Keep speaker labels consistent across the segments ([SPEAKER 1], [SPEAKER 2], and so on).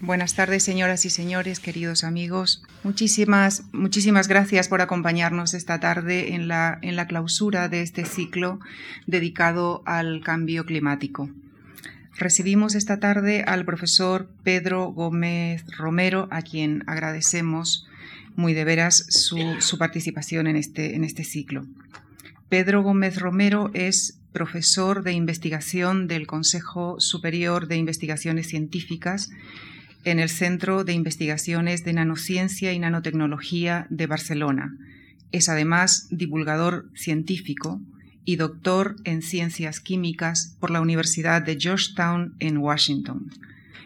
[SPEAKER 1] Buenas tardes, señoras y señores, queridos amigos. Muchísimas, muchísimas gracias por acompañarnos esta tarde en la, en la clausura de este ciclo dedicado al cambio climático. Recibimos esta tarde al profesor Pedro Gómez Romero, a quien agradecemos muy de veras su, participación en este, en este ciclo. Pedro Gómez Romero es profesor de investigación del Consejo Superior de Investigaciones Científicas en el Centro de Investigaciones de Nanociencia y Nanotecnología de Barcelona. Es además divulgador científico y doctor en ciencias químicas por la Universidad de Georgetown en Washington.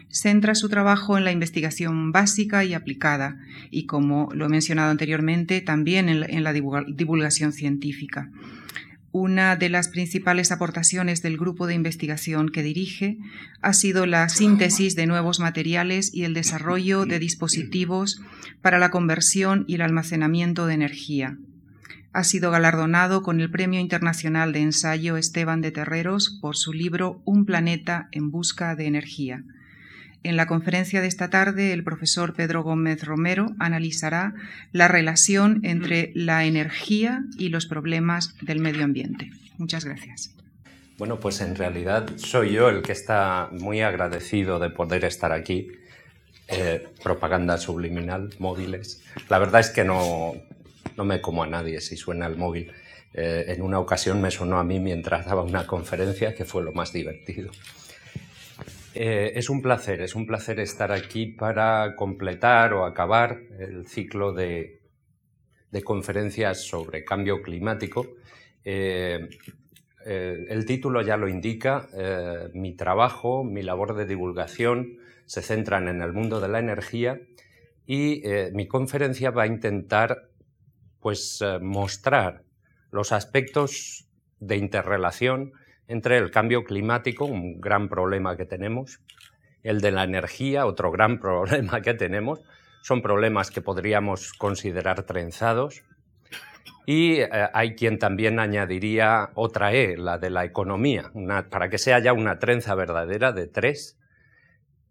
[SPEAKER 1] Centra su trabajo en la investigación básica y aplicada y, como lo he mencionado anteriormente, también en la, divulgación científica. Una de las principales aportaciones del grupo de investigación que dirige ha sido la síntesis de nuevos materiales y el desarrollo de dispositivos para la conversión y el almacenamiento de energía. Ha sido galardonado con el Premio Internacional de Ensayo Esteban de Terreros por su libro Un planeta en busca de energía. En la conferencia de esta tarde, el profesor Pedro Gómez Romero analizará la relación entre la energía y los problemas del medio ambiente. Muchas gracias.
[SPEAKER 2] Bueno, pues en realidad soy yo el que está muy agradecido de poder estar aquí. Eh, propaganda subliminal, móviles. La verdad es que no, no me como a nadie si suena el móvil. Eh, en una ocasión me sonó a mí mientras daba una conferencia, que fue lo más divertido. Eh, es un placer, es un placer estar aquí para completar o acabar el ciclo de, conferencias sobre cambio climático. Eh, eh, el título ya lo indica, mi trabajo, mi labor de divulgación se centran en el mundo de la energía y mi conferencia va a intentar pues, mostrar los aspectos de interrelación entre el cambio climático, un gran problema que tenemos, el de la energía, otro gran problema que tenemos, son problemas que podríamos considerar trenzados. Y eh, hay quien también añadiría otra E, la de la economía, para que sea ya una trenza verdadera de tres.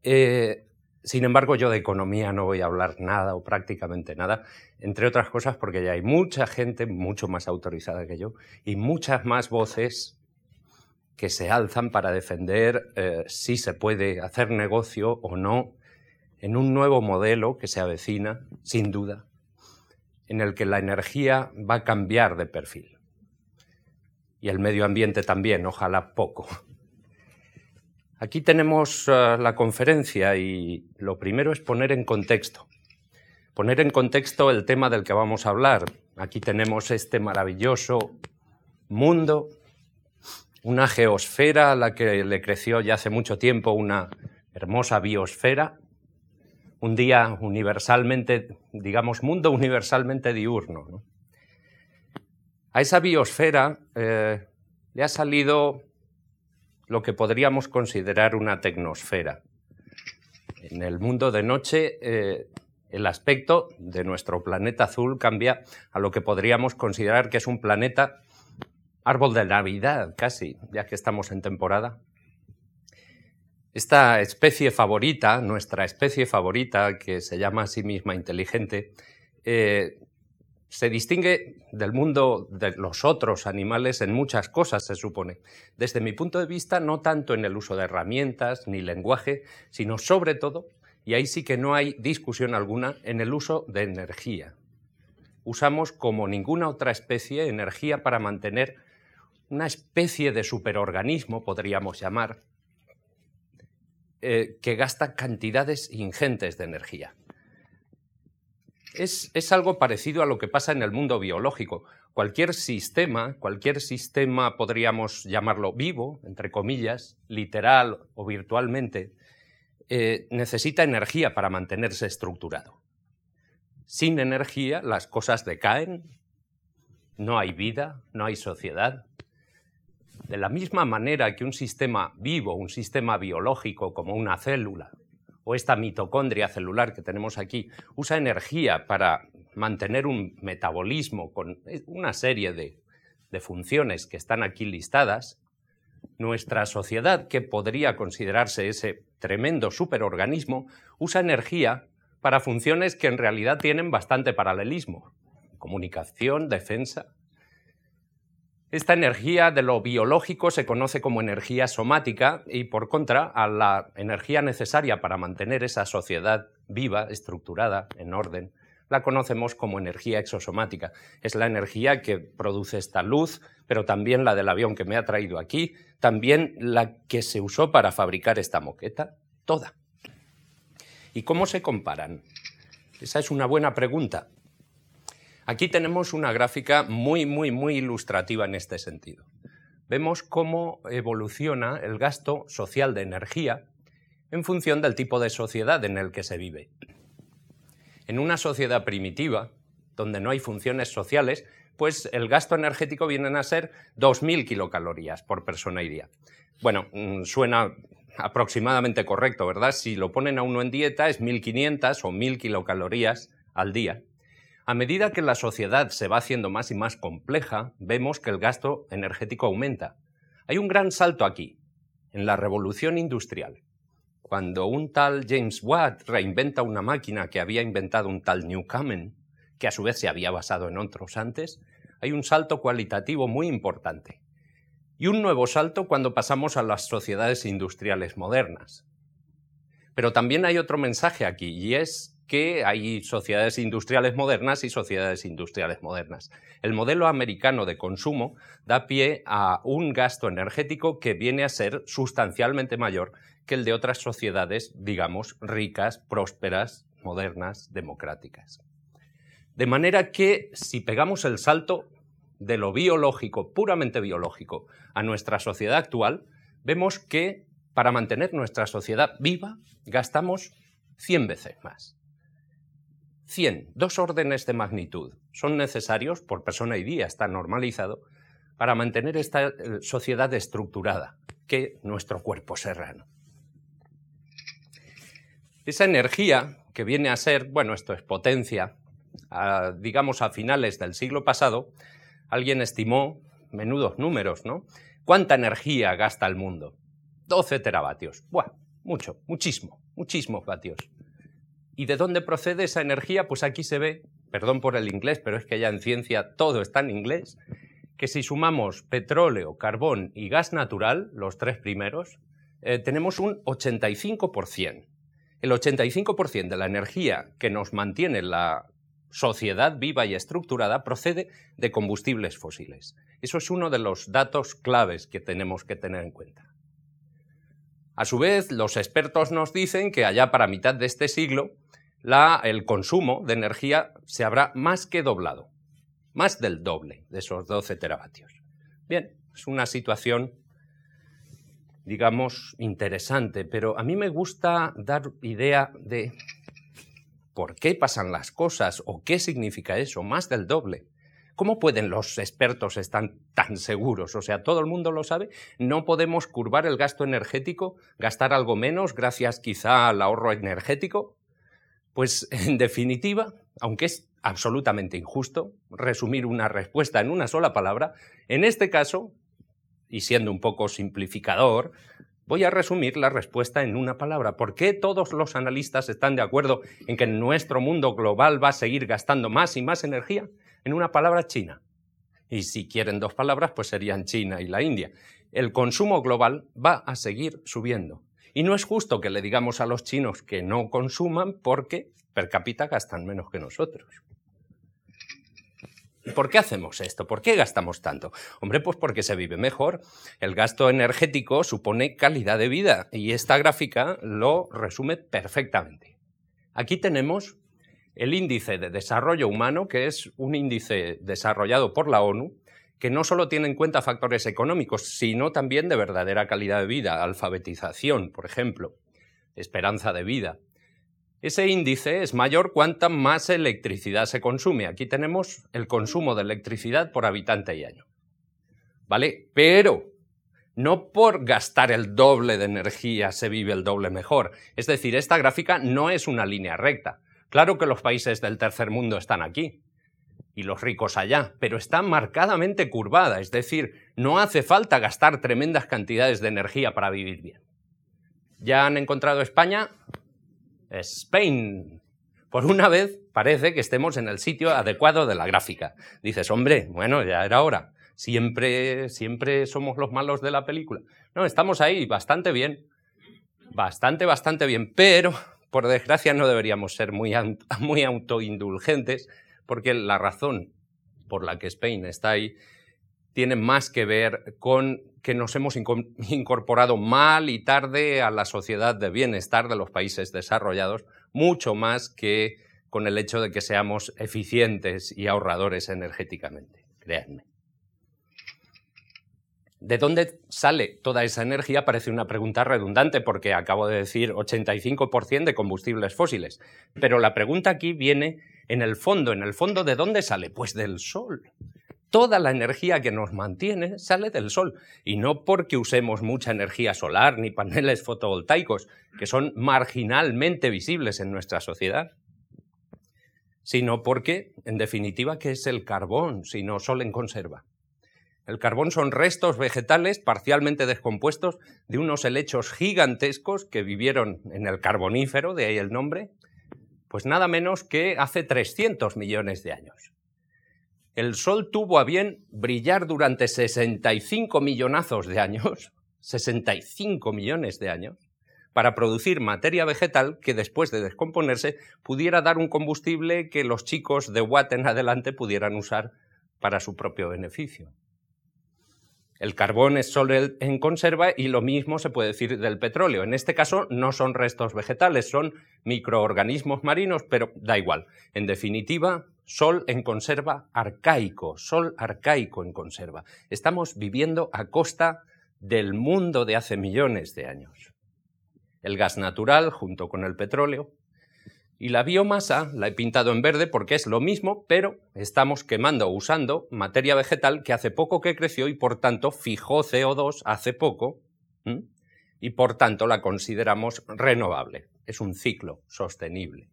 [SPEAKER 2] Eh, sin embargo, yo de economía no voy a hablar nada o prácticamente nada, entre otras cosas porque ya hay mucha gente mucho más autorizada que yo y muchas más voces que se alzan para defender eh, si se puede hacer negocio o no en un nuevo modelo que se avecina, sin duda, en el que la energía va a cambiar de perfil. Y el medio ambiente también, ojalá poco. Aquí tenemos eh, la conferencia y lo primero es poner en contexto. Poner en contexto el tema del que vamos a hablar. Aquí tenemos este maravilloso mundo una geosfera a la que le creció ya hace mucho tiempo una hermosa biosfera, un día universalmente, digamos, mundo universalmente diurno. A esa biosfera eh, le ha salido lo que podríamos considerar una tecnosfera. En el mundo de noche, eh, el aspecto de nuestro planeta azul cambia a lo que podríamos considerar que es un planeta árbol de Navidad, casi, ya que estamos en temporada. Esta especie favorita, nuestra especie favorita, que se llama a sí misma inteligente, eh, se distingue del mundo de los otros animales en muchas cosas, se supone. Desde mi punto de vista, no tanto en el uso de herramientas ni lenguaje, sino sobre todo, y ahí sí que no hay discusión alguna, en el uso de energía. Usamos como ninguna otra especie energía para mantener una especie de superorganismo, podríamos llamar, eh, que gasta cantidades ingentes de energía. Es, es, algo parecido a lo que pasa en el mundo biológico. Cualquier sistema, cualquier sistema podríamos llamarlo vivo, entre comillas, literal o virtualmente, eh, necesita energía para mantenerse estructurado. Sin energía las cosas decaen, no hay vida, no hay sociedad, de la misma manera que un sistema vivo, un sistema biológico como una célula o esta mitocondria celular que tenemos aquí, usa energía para mantener un metabolismo con una serie de, funciones que están aquí listadas, nuestra sociedad, que podría considerarse ese tremendo superorganismo, usa energía para funciones que en realidad tienen bastante paralelismo. Comunicación, defensa. Esta energía de lo biológico se conoce como energía somática y por contra a la energía necesaria para mantener esa sociedad viva, estructurada, en orden, la conocemos como energía exosomática. Es la energía que produce esta luz, pero también la del avión que me ha traído aquí, también la que se usó para fabricar esta moqueta, toda. ¿Y cómo se comparan? Esa es una buena pregunta. Aquí tenemos una gráfica muy, muy, muy ilustrativa en este sentido. Vemos cómo evoluciona el gasto social de energía en función del tipo de sociedad en el que se vive. En una sociedad primitiva, donde no hay funciones sociales, pues el gasto energético viene a ser 2.000 kilocalorías por persona y día. Bueno, mm, suena aproximadamente correcto, ¿verdad? Si lo ponen a uno en dieta es 1.500 o 1.000 kilocalorías al día. A medida que la sociedad se va haciendo más y más compleja, vemos que el gasto energético aumenta. Hay un gran salto aquí, en la revolución industrial. Cuando un tal James Watt reinventa una máquina que había inventado un tal Newcomen, que a su vez se había basado en otros antes, hay un salto cualitativo muy importante. Y un nuevo salto cuando pasamos a las sociedades industriales modernas. Pero también hay otro mensaje aquí, y es que hay sociedades industriales modernas y sociedades industriales modernas. El modelo americano de consumo da pie a un gasto energético que viene a ser sustancialmente mayor que el de otras sociedades, digamos, ricas, prósperas, modernas, democráticas. De manera que si pegamos el salto de lo biológico, puramente biológico, a nuestra sociedad actual, vemos que para mantener nuestra sociedad viva gastamos 100 veces más. 100, dos órdenes de magnitud, son necesarios por persona y día, está normalizado, para mantener esta eh, sociedad estructurada que nuestro cuerpo serrano. Esa energía que viene a ser, bueno, esto es potencia, digamos a finales del siglo pasado, alguien estimó, menudos números, ¿no? ¿Cuánta energía gasta el mundo? 12 teravatios. Buah, mucho, muchísimo, muchísimos vatios. ¿Y de dónde procede esa energía? Pues aquí se ve, perdón por el inglés, pero es que ya en ciencia todo está en inglés, que si sumamos petróleo, carbón y gas natural, los tres primeros, eh, tenemos un 85%. El 85% de la energía que nos mantiene la sociedad viva y estructurada procede de combustibles fósiles. Eso es uno de los datos claves que tenemos que tener en cuenta. A su vez, los expertos nos dicen que allá para mitad de este siglo, el consumo de energía se habrá más que doblado, más del doble de esos 12 teravatios. Bien, es una situación digamos, interesante, pero a mí me gusta dar idea de por qué pasan las cosas o qué significa eso, más del doble. ¿Cómo pueden los expertos estar tan seguros? O sea, todo el mundo lo sabe. No podemos curvar el gasto energético, gastar algo menos gracias quizá al ahorro energético. Pues en definitiva, aunque es absolutamente injusto resumir una respuesta en una sola palabra, en este caso y siendo un poco simplificador, voy a resumir la respuesta en una palabra. ¿Por qué todos los analistas están de acuerdo en que nuestro mundo global va a seguir gastando más y más energía? En una palabra, China. Y si quieren dos palabras, pues serían China y la India. El consumo global va a seguir subiendo. Y no es justo que le digamos a los chinos que no consuman porque per cápita gastan menos que nosotros. ¿Por qué hacemos esto? ¿Por qué gastamos tanto? Hombre, pues porque se vive mejor. El gasto energético supone calidad de vida y esta gráfica lo resume perfectamente. Aquí tenemos el índice de desarrollo humano, que es un índice desarrollado por la ONU, que no solo tiene en cuenta factores económicos, sino también de verdadera calidad de vida, alfabetización, por ejemplo, esperanza de vida, ese índice es mayor cuanta más electricidad se consume. Aquí tenemos el consumo de electricidad por habitante y año. ¿Vale? Pero no por gastar el doble de energía se vive el doble mejor. Es decir, esta gráfica no es una línea recta. Claro que los países del tercer mundo están aquí. Y los ricos allá, pero está marcadamente curvada, es decir, no hace falta gastar tremendas cantidades de energía para vivir bien. ¿Ya han encontrado España? Spain. Por una vez parece que estemos en el sitio adecuado de la gráfica. Dices, hombre, bueno, ya era hora. Siempre, siempre somos los malos de la película. No, estamos ahí bastante bien. Bastante, bastante bien. Pero, por desgracia, no deberíamos ser muy, muy autoindulgentes porque la razón por la que Spain está ahí tiene más que ver con que nos hemos incorporado mal y tarde a la sociedad de bienestar de los países desarrollados, mucho más que con el hecho de que seamos eficientes y ahorradores energéticamente, créanme. ¿De dónde sale toda esa energía? Parece una pregunta redundante porque acabo de decir 85% de combustibles fósiles. Pero la pregunta aquí viene en el fondo. ¿En el fondo de dónde sale? Pues del sol. Toda la energía que nos mantiene sale del sol. Y no porque usemos mucha energía solar ni paneles fotovoltaicos, que son marginalmente visibles en nuestra sociedad, sino porque, en definitiva, ¿qué es el carbón sino sol en conserva? El carbón son restos vegetales parcialmente descompuestos de unos helechos gigantescos que vivieron en el carbonífero, de ahí el nombre, pues nada menos que hace 300 millones de años. El Sol tuvo a bien brillar durante 65 millonazos de años, 65 millones de años, para producir materia vegetal que después de descomponerse pudiera dar un combustible que los chicos de Watt en adelante pudieran usar para su propio beneficio. El carbón es solo en conserva y lo mismo se puede decir del petróleo. En este caso no son restos vegetales, son microorganismos marinos, pero da igual. En definitiva, sol en conserva arcaico, sol arcaico en conserva. Estamos viviendo a costa del mundo de hace millones de años. El gas natural, junto con el petróleo, y la biomasa la he pintado en verde porque es lo mismo, pero estamos quemando o usando materia vegetal que hace poco que creció y por tanto fijó CO2 hace poco y por tanto la consideramos renovable. Es un ciclo sostenible.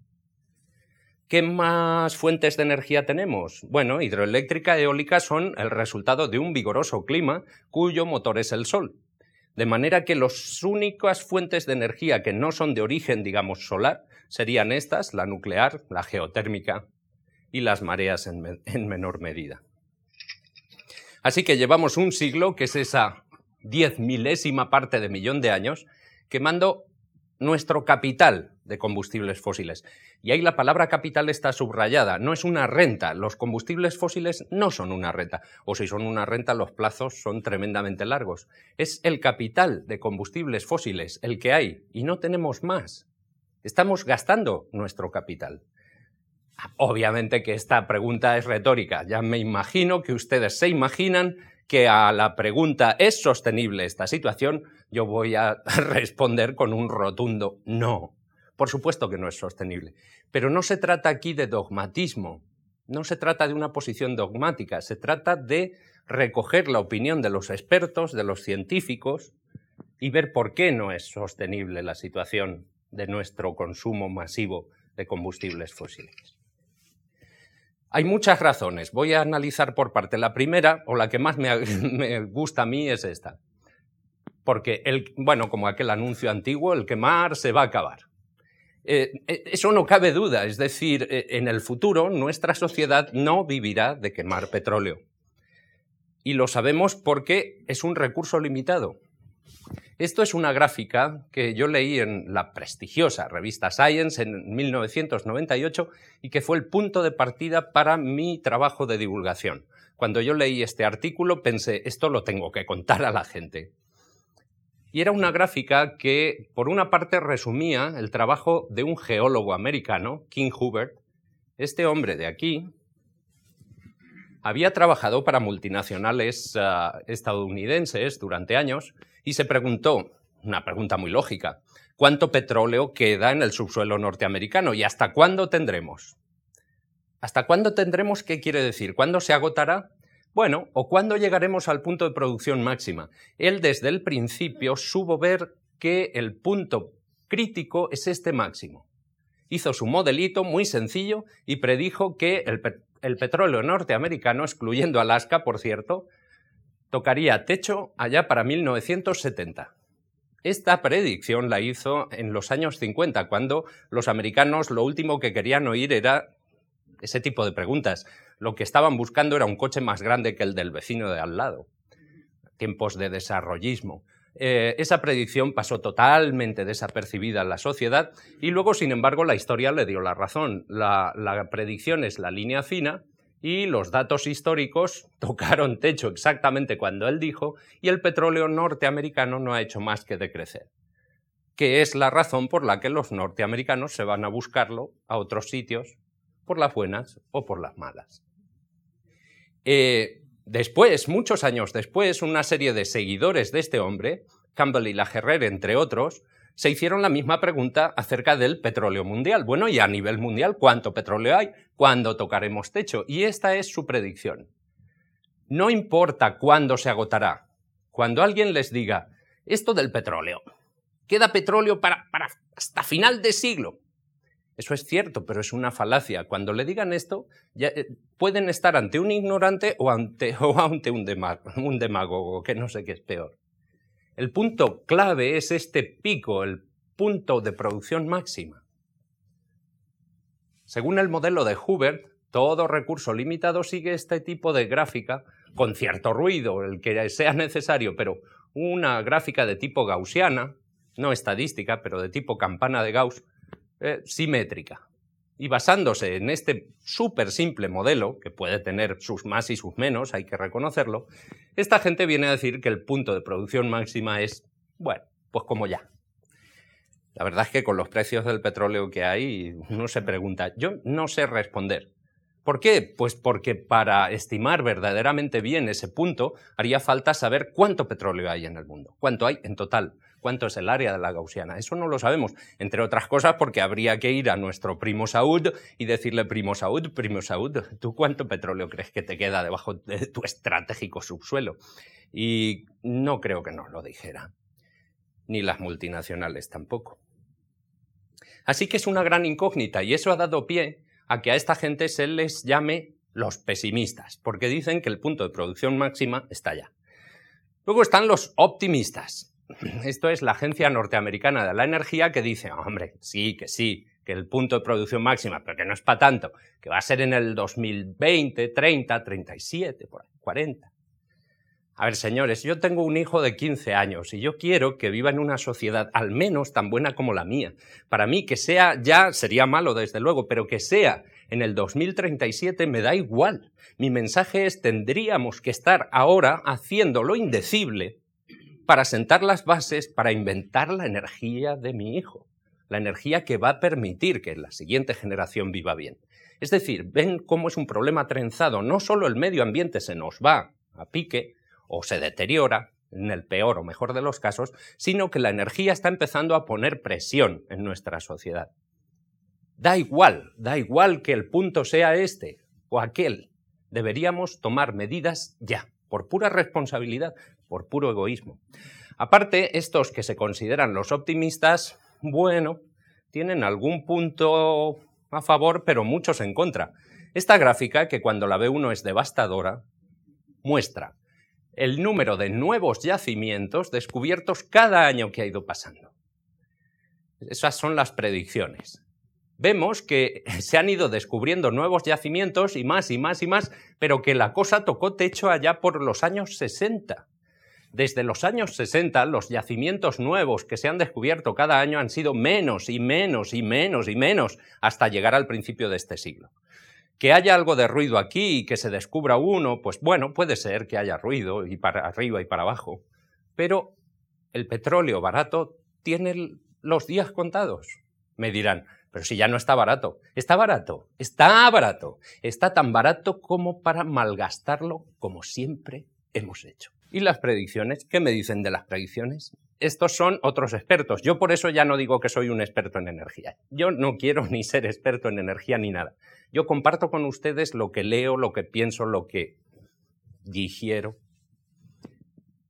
[SPEAKER 2] ¿Qué más fuentes de energía tenemos? Bueno, hidroeléctrica y eólica son el resultado de un vigoroso clima cuyo motor es el sol. De manera que las únicas fuentes de energía que no son de origen, digamos, solar, serían estas, la nuclear, la geotérmica y las mareas en, menor medida. Así que llevamos un siglo, que es esa diez milésima parte de millón de años, quemando nuestro capital de combustibles fósiles. Y ahí la palabra capital está subrayada, no es una renta, los combustibles fósiles no son una renta, o si son una renta los plazos son tremendamente largos. Es el capital de combustibles fósiles, el que hay, y no tenemos más. Estamos gastando nuestro capital. Obviamente que esta pregunta es retórica. Ya me imagino que ustedes se imaginan que a la pregunta ¿es sostenible esta situación? Yo voy a responder con un rotundo no. Por supuesto que no es sostenible. Pero no se trata aquí de dogmatismo, no se trata de una posición dogmática, se trata de recoger la opinión de los expertos, de los científicos, y ver por qué no es sostenible la situación de nuestro consumo masivo de combustibles fósiles. Hay muchas razones. Voy a analizar por parte. La primera, o la que más me, gusta a mí, es esta. Porque, el, bueno, como aquel anuncio antiguo, el quemar se va a acabar. Eh, eh, eso no cabe duda. Es decir, eh, en el futuro nuestra sociedad no vivirá de quemar petróleo. Y lo sabemos porque es un recurso limitado. Esto es una gráfica que yo leí en la prestigiosa revista Science en 1998 y que fue el punto de partida para mi trabajo de divulgación. Cuando yo leí este artículo pensé, esto lo tengo que contar a la gente. Y era una gráfica que, por una parte, resumía el trabajo de un geólogo americano, King Hubert. Este hombre de aquí había trabajado para multinacionales ah, estadounidenses durante años y se preguntó, una pregunta muy lógica, ¿cuánto petróleo queda en el subsuelo norteamericano y hasta cuándo tendremos? ¿Hasta cuándo tendremos? ¿Qué quiere decir? ¿Cuándo se agotará? Bueno, o cuándo llegaremos al punto de producción máxima. Él desde el principio supo ver que el punto crítico es este máximo. Hizo su modelito muy sencillo y predijo que el petróleo norteamericano, excluyendo Alaska, por cierto, tocaría techo allá para 1970. Esta predicción la hizo en los años 50, cuando los americanos lo último que querían oír era ese tipo de preguntas. Lo que estaban buscando era un coche más grande que el del vecino de al lado. Tiempos de desarrollismo. Eh, esa predicción pasó totalmente desapercibida en la sociedad y luego, sin embargo, la historia le dio la razón. La, la predicción es la línea fina y los datos históricos tocaron techo exactamente cuando él dijo y el petróleo norteamericano no ha hecho más que decrecer, que es la razón por la que los norteamericanos se van a buscarlo a otros sitios, por las buenas o por las malas. Eh, después, muchos años después, una serie de seguidores de este hombre, Campbell y Lagerrer, entre otros, se hicieron la misma pregunta acerca del petróleo mundial. Bueno, y a nivel mundial, ¿cuánto petróleo hay? ¿Cuándo tocaremos techo? Y esta es su predicción. No importa cuándo se agotará. Cuando alguien les diga, esto del petróleo, queda petróleo para, hasta final de siglo. Eso es cierto, pero es una falacia. Cuando le digan esto, eh, pueden estar ante un ignorante o ante, un demagogo, que no sé qué es peor. El punto clave es este pico, el punto de producción máxima. Según el modelo de Hubert, todo recurso limitado sigue este tipo de gráfica con cierto ruido, el que sea necesario, pero una gráfica de tipo gaussiana, no estadística, pero de tipo campana de Gauss, eh, simétrica. Y basándose en este súper simple modelo, que puede tener sus más y sus menos, hay que reconocerlo, esta gente viene a decir que el punto de producción máxima es, bueno, pues como ya. La verdad es que con los precios del petróleo que hay, uno se pregunta, yo no sé responder. ¿Por qué? Pues porque para estimar verdaderamente bien ese punto haría falta saber cuánto petróleo hay en el mundo, cuánto hay en total, cuánto es el área de la gaussiana. Eso no lo sabemos, entre otras cosas porque habría que ir a nuestro primo Saúd y decirle, primo Saúd, primo Saúd, ¿tú cuánto petróleo crees que te queda debajo de tu estratégico subsuelo? Y no creo que nos lo dijera, ni las multinacionales tampoco. Así que es una gran incógnita y eso ha dado pie a que a esta gente se les llame los pesimistas, porque dicen que el punto de producción máxima está allá. Luego están los optimistas, esto es la Agencia Norteamericana de la Energía que dice, hombre, sí, que sí, que el punto de producción máxima, pero que no es para tanto, que va a ser en el 2020, 30, 37, por ahí, 40. A ver, señores, yo tengo un hijo de 15 años y yo quiero que viva en una sociedad al menos tan buena como la mía. Para mí, que sea ya, sería malo desde luego, pero que sea en el 2037 me da igual. Mi mensaje es, tendríamos que estar ahora haciendo lo indecible para sentar las bases para inventar la energía de mi hijo, la energía que va a permitir que la siguiente generación viva bien. Es decir, ven cómo es un problema trenzado. No solo el medio ambiente se nos va a pique o se deteriora, en el peor o mejor de los casos, sino que la energía está empezando a poner presión en nuestra sociedad. Da igual, da igual que el punto sea este o aquel. Deberíamos tomar medidas ya por pura responsabilidad, por puro egoísmo. Aparte, estos que se consideran los optimistas, bueno, tienen algún punto a favor, pero muchos en contra. Esta gráfica, que cuando la ve uno es devastadora, muestra el número de nuevos yacimientos descubiertos cada año que ha ido pasando. Esas son las predicciones vemos que se han ido descubriendo nuevos yacimientos y más y más y más, pero que la cosa tocó techo allá por los años 60. Desde los años 60, los yacimientos nuevos que se han descubierto cada año han sido menos y menos y menos y menos hasta llegar al principio de este siglo. Que haya algo de ruido aquí y que se descubra uno, pues bueno, puede ser que haya ruido y para arriba y para abajo, pero el petróleo barato tiene los días contados. Me dirán, pero si ya no está barato. Está barato, está barato. Está tan barato como para malgastarlo como siempre hemos hecho. ¿Y las predicciones? ¿Qué me dicen de las predicciones? Estos son otros expertos. Yo por eso ya no digo que soy un experto en energía. Yo no quiero ni ser experto en energía ni nada. Yo comparto con ustedes lo que leo, lo que pienso, lo que digiero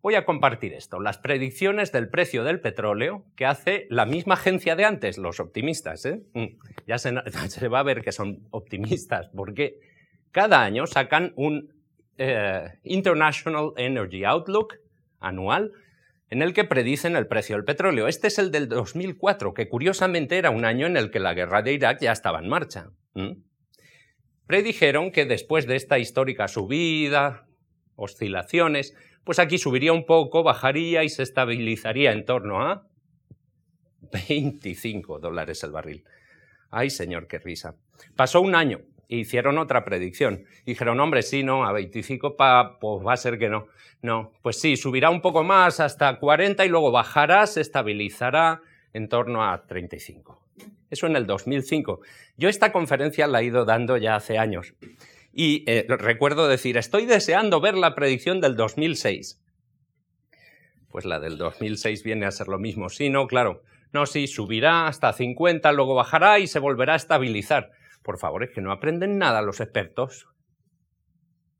[SPEAKER 2] Voy a compartir esto, las predicciones del precio del petróleo que hace la misma agencia de antes, los optimistas. ¿eh? Mm, ya se, va a ver que son optimistas, porque cada año sacan un eh, International Energy Outlook anual en el que predicen el precio del petróleo. Este es el del 2004, que curiosamente era un año en el que la guerra de Irak ya estaba en marcha. Predijeron que después de esta histórica subida, oscilaciones, pues aquí subiría un poco, bajaría y se estabilizaría en torno a 25 dólares el barril. Ay, señor, qué risa. Pasó un año hicieron otra predicción. Dijeron, hombre, sí, no, a 25 pa, pues va a ser que no. No, pues sí, subirá un poco más hasta 40 y luego bajará, se estabilizará en torno a 35. Eso en el 2005. Yo esta conferencia la he ido dando ya hace años. Y eh, recuerdo decir, estoy deseando ver la predicción del 2006. Pues la del 2006 viene a ser lo mismo. Sí, no, claro. No, sí, subirá hasta 50, luego bajará y se volverá a estabilizar. Por favor, es que no aprenden nada los expertos.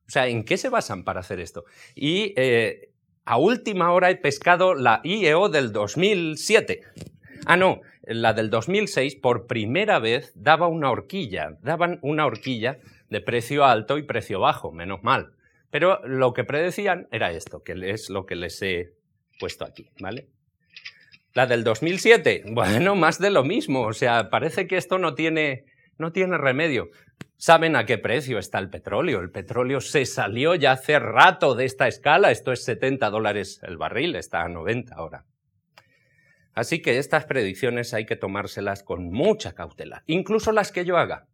[SPEAKER 2] O sea, ¿en qué se basan para hacer esto? Y eh, a última hora he pescado la IEO del 2007. Ah, no, la del 2006 por primera vez daba una horquilla, daban una horquilla de precio alto y precio bajo, menos mal. Pero lo que predecían era esto, que es lo que les he puesto aquí, ¿vale? La del 2007, bueno, más de lo mismo, o sea, parece que esto no tiene no tiene remedio. ¿Saben a qué precio está el petróleo? El petróleo se salió ya hace rato de esta escala. Esto es 70 dólares el barril, está a 90 ahora. Así que estas predicciones hay que tomárselas con mucha cautela, incluso las que yo haga.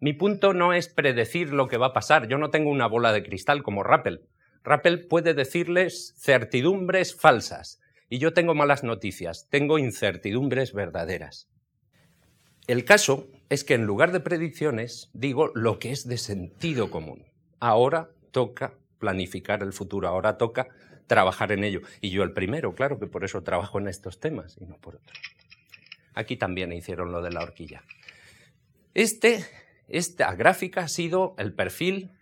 [SPEAKER 2] Mi punto no es predecir lo que va a pasar. Yo no tengo una bola de cristal como Rappel. Rappel puede decirles certidumbres falsas. Y yo tengo malas noticias, tengo incertidumbres verdaderas. El caso es que en lugar de predicciones digo lo que es de sentido común. Ahora toca planificar el futuro, ahora toca trabajar en ello. Y yo el primero, claro que por eso trabajo en estos temas y no por otros. Aquí también hicieron lo de la horquilla. Este, esta gráfica ha sido el perfil,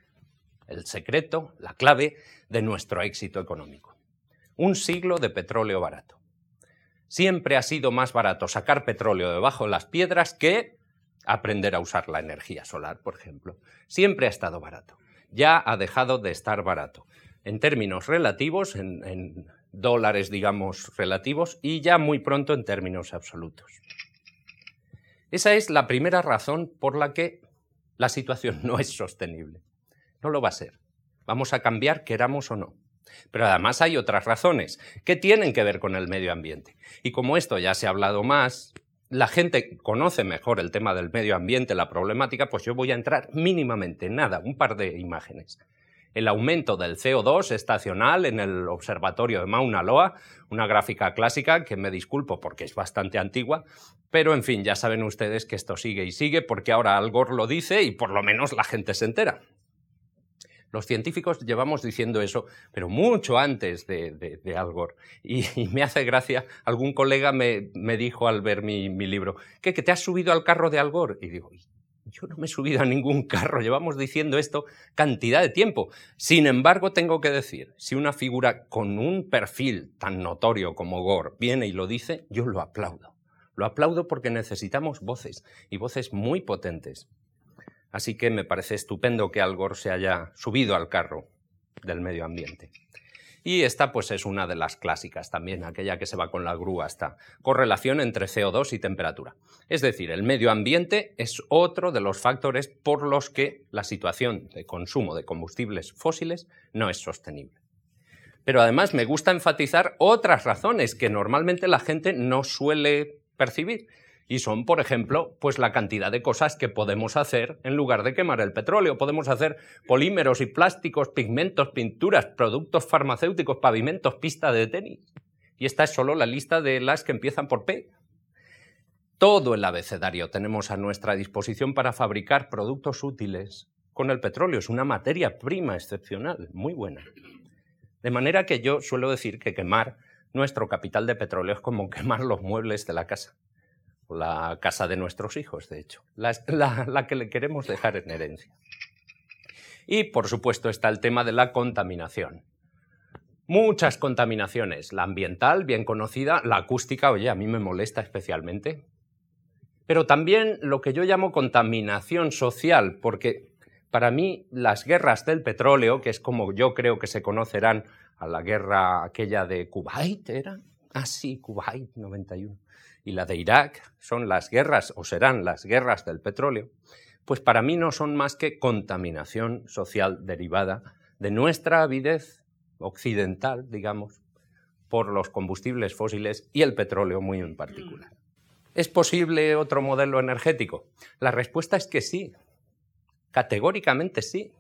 [SPEAKER 2] el secreto, la clave de nuestro éxito económico. Un siglo de petróleo barato. Siempre ha sido más barato sacar petróleo debajo de las piedras que aprender a usar la energía solar, por ejemplo. Siempre ha estado barato. Ya ha dejado de estar barato. En términos relativos, en, dólares, digamos, relativos, y ya muy pronto en términos absolutos. Esa es la primera razón por la que la situación no es sostenible. No lo va a ser. Vamos a cambiar, queramos o no. Pero además hay otras razones que tienen que ver con el medio ambiente. Y como esto ya se ha hablado más, la gente conoce mejor el tema del medio ambiente, la problemática, pues yo voy a entrar mínimamente, nada, un par de imágenes. El aumento del CO2 estacional en el observatorio de Mauna Loa, una gráfica clásica que me disculpo porque es bastante antigua, pero en fin, ya saben ustedes que esto sigue y sigue porque ahora Al Gore lo dice y por lo menos la gente se entera. Los científicos llevamos diciendo eso, pero mucho antes de, Al Gore. Y, me hace gracia, algún colega me, dijo al ver mi, libro, ¿qué, que te has subido al carro de Al Gore? Y digo, yo no me he subido a ningún carro, llevamos diciendo esto cantidad de tiempo. Sin embargo, tengo que decir, si una figura con un perfil tan notorio como Gore viene y lo dice, yo lo aplaudo. Lo aplaudo porque necesitamos voces, y voces muy potentes. Así que me parece estupendo que Al Gore se haya subido al carro del medio ambiente. Y esta pues es una de las clásicas también, aquella que se va con la grúa hasta correlación entre CO2 y temperatura. Es decir, el medio ambiente es otro de los factores por los que la situación de consumo de combustibles fósiles no es sostenible. Pero además me gusta enfatizar otras razones que normalmente la gente no suele percibir y son, por ejemplo, pues la cantidad de cosas que podemos hacer en lugar de quemar el petróleo. Podemos hacer polímeros y plásticos, pigmentos, pinturas, productos farmacéuticos, pavimentos, pista de tenis. Y esta es solo la lista de las que empiezan por P. Todo el abecedario tenemos a nuestra disposición para fabricar productos útiles con el petróleo. Es una materia prima excepcional, muy buena. De manera que yo suelo decir que quemar nuestro capital de petróleo es como quemar los muebles de la casa la casa de nuestros hijos, de hecho, la, que le queremos dejar en herencia. Y, por supuesto, está el tema de la contaminación. Muchas contaminaciones, la ambiental, bien conocida, la acústica, oye, a mí me molesta especialmente, pero también lo que yo llamo contaminación social, porque para mí las guerras del petróleo, que es como yo creo que se conocerán a la guerra aquella de Kuwait, ¿era? Ah, sí, Kuwait 91. Y la de Irak son las guerras, o serán las guerras del petróleo, pues para mí no son más que contaminación social derivada de nuestra avidez occidental, digamos, por los combustibles fósiles y el petróleo muy en particular. ¿Es posible otro modelo energético? La respuesta es que sí, categóricamente sí.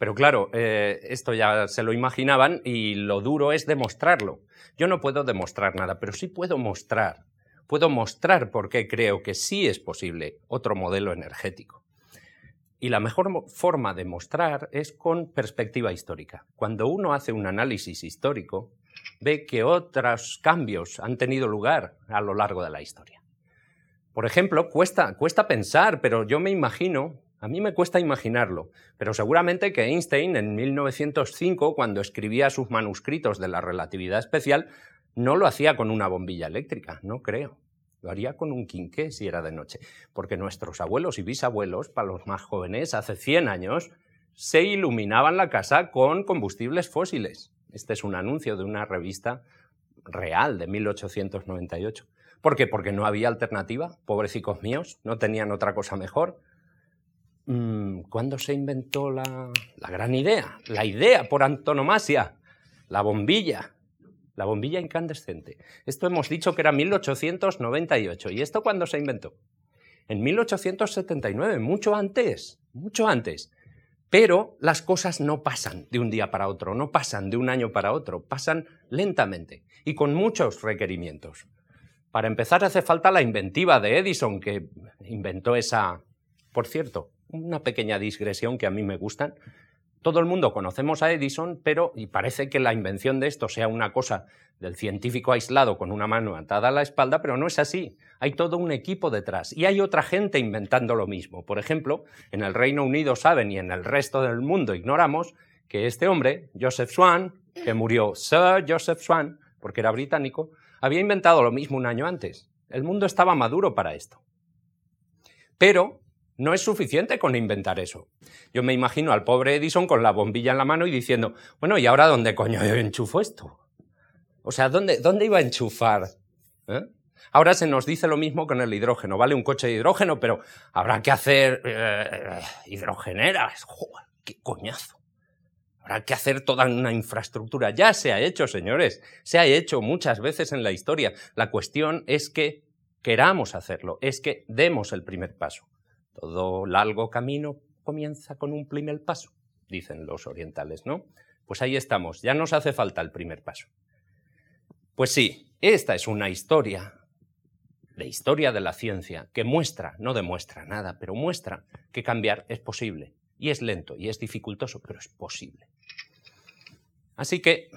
[SPEAKER 2] Pero claro, eh, esto ya se lo imaginaban y lo duro es demostrarlo. Yo no puedo demostrar nada, pero sí puedo mostrar. Puedo mostrar por qué creo que sí es posible otro modelo energético. Y la mejor forma de mostrar es con perspectiva histórica. Cuando uno hace un análisis histórico, ve que otros cambios han tenido lugar a lo largo de la historia. Por ejemplo, cuesta, cuesta pensar, pero yo me imagino, a mí me cuesta imaginarlo, pero seguramente que Einstein en 1905, cuando escribía sus manuscritos de la relatividad especial, no lo hacía con una bombilla eléctrica, no creo. Lo haría con un quinqué si era de noche, porque nuestros abuelos y bisabuelos, para los más jóvenes, hace 100 años, se iluminaban la casa con combustibles fósiles. Este es un anuncio de una revista real de 1898. ¿Por qué? Porque no había alternativa. Pobrecicos míos, no tenían otra cosa mejor. Mm, ¿Cuándo se inventó la, la gran idea? La idea por antonomasia, la bombilla, la bombilla incandescente. Esto hemos dicho que era 1898. ¿Y esto cuándo se inventó? En 1879, mucho antes, mucho antes. Pero las cosas no pasan de un día para otro, no pasan de un año para otro, pasan lentamente y con muchos requerimientos. Para empezar, hace falta la inventiva de Edison, que inventó esa... Por cierto, una pequeña digresión que a mí me gustan. Todo el mundo conocemos a Edison, pero y parece que la invención de esto sea una cosa del científico aislado con una mano atada a la espalda, pero no es así. Hay todo un equipo detrás y hay otra gente inventando lo mismo. Por ejemplo, en el Reino Unido saben y en el resto del mundo ignoramos que este hombre, Joseph Swan, que murió Sir Joseph Swan, porque era británico, había inventado lo mismo un año antes. El mundo estaba maduro para esto. Pero no es suficiente con inventar eso. Yo me imagino al pobre Edison con la bombilla en la mano y diciendo, bueno, ¿y ahora dónde coño yo enchufo esto? O sea, ¿dónde, dónde iba a enchufar? ¿Eh? Ahora se nos dice lo mismo con el hidrógeno, ¿vale? Un coche de hidrógeno, pero habrá que hacer eh, hidrogeneras. ¡Joder, ¡Qué coñazo! Habrá que hacer toda una infraestructura. Ya se ha hecho, señores. Se ha hecho muchas veces en la historia. La cuestión es que queramos hacerlo, es que demos el primer paso. Todo largo camino comienza con un primer paso, dicen los orientales, ¿no? Pues ahí estamos, ya nos hace falta el primer paso. Pues sí, esta es una historia, de historia de la ciencia, que muestra, no demuestra nada, pero muestra que cambiar es posible. Y es lento y es dificultoso, pero es posible. Así que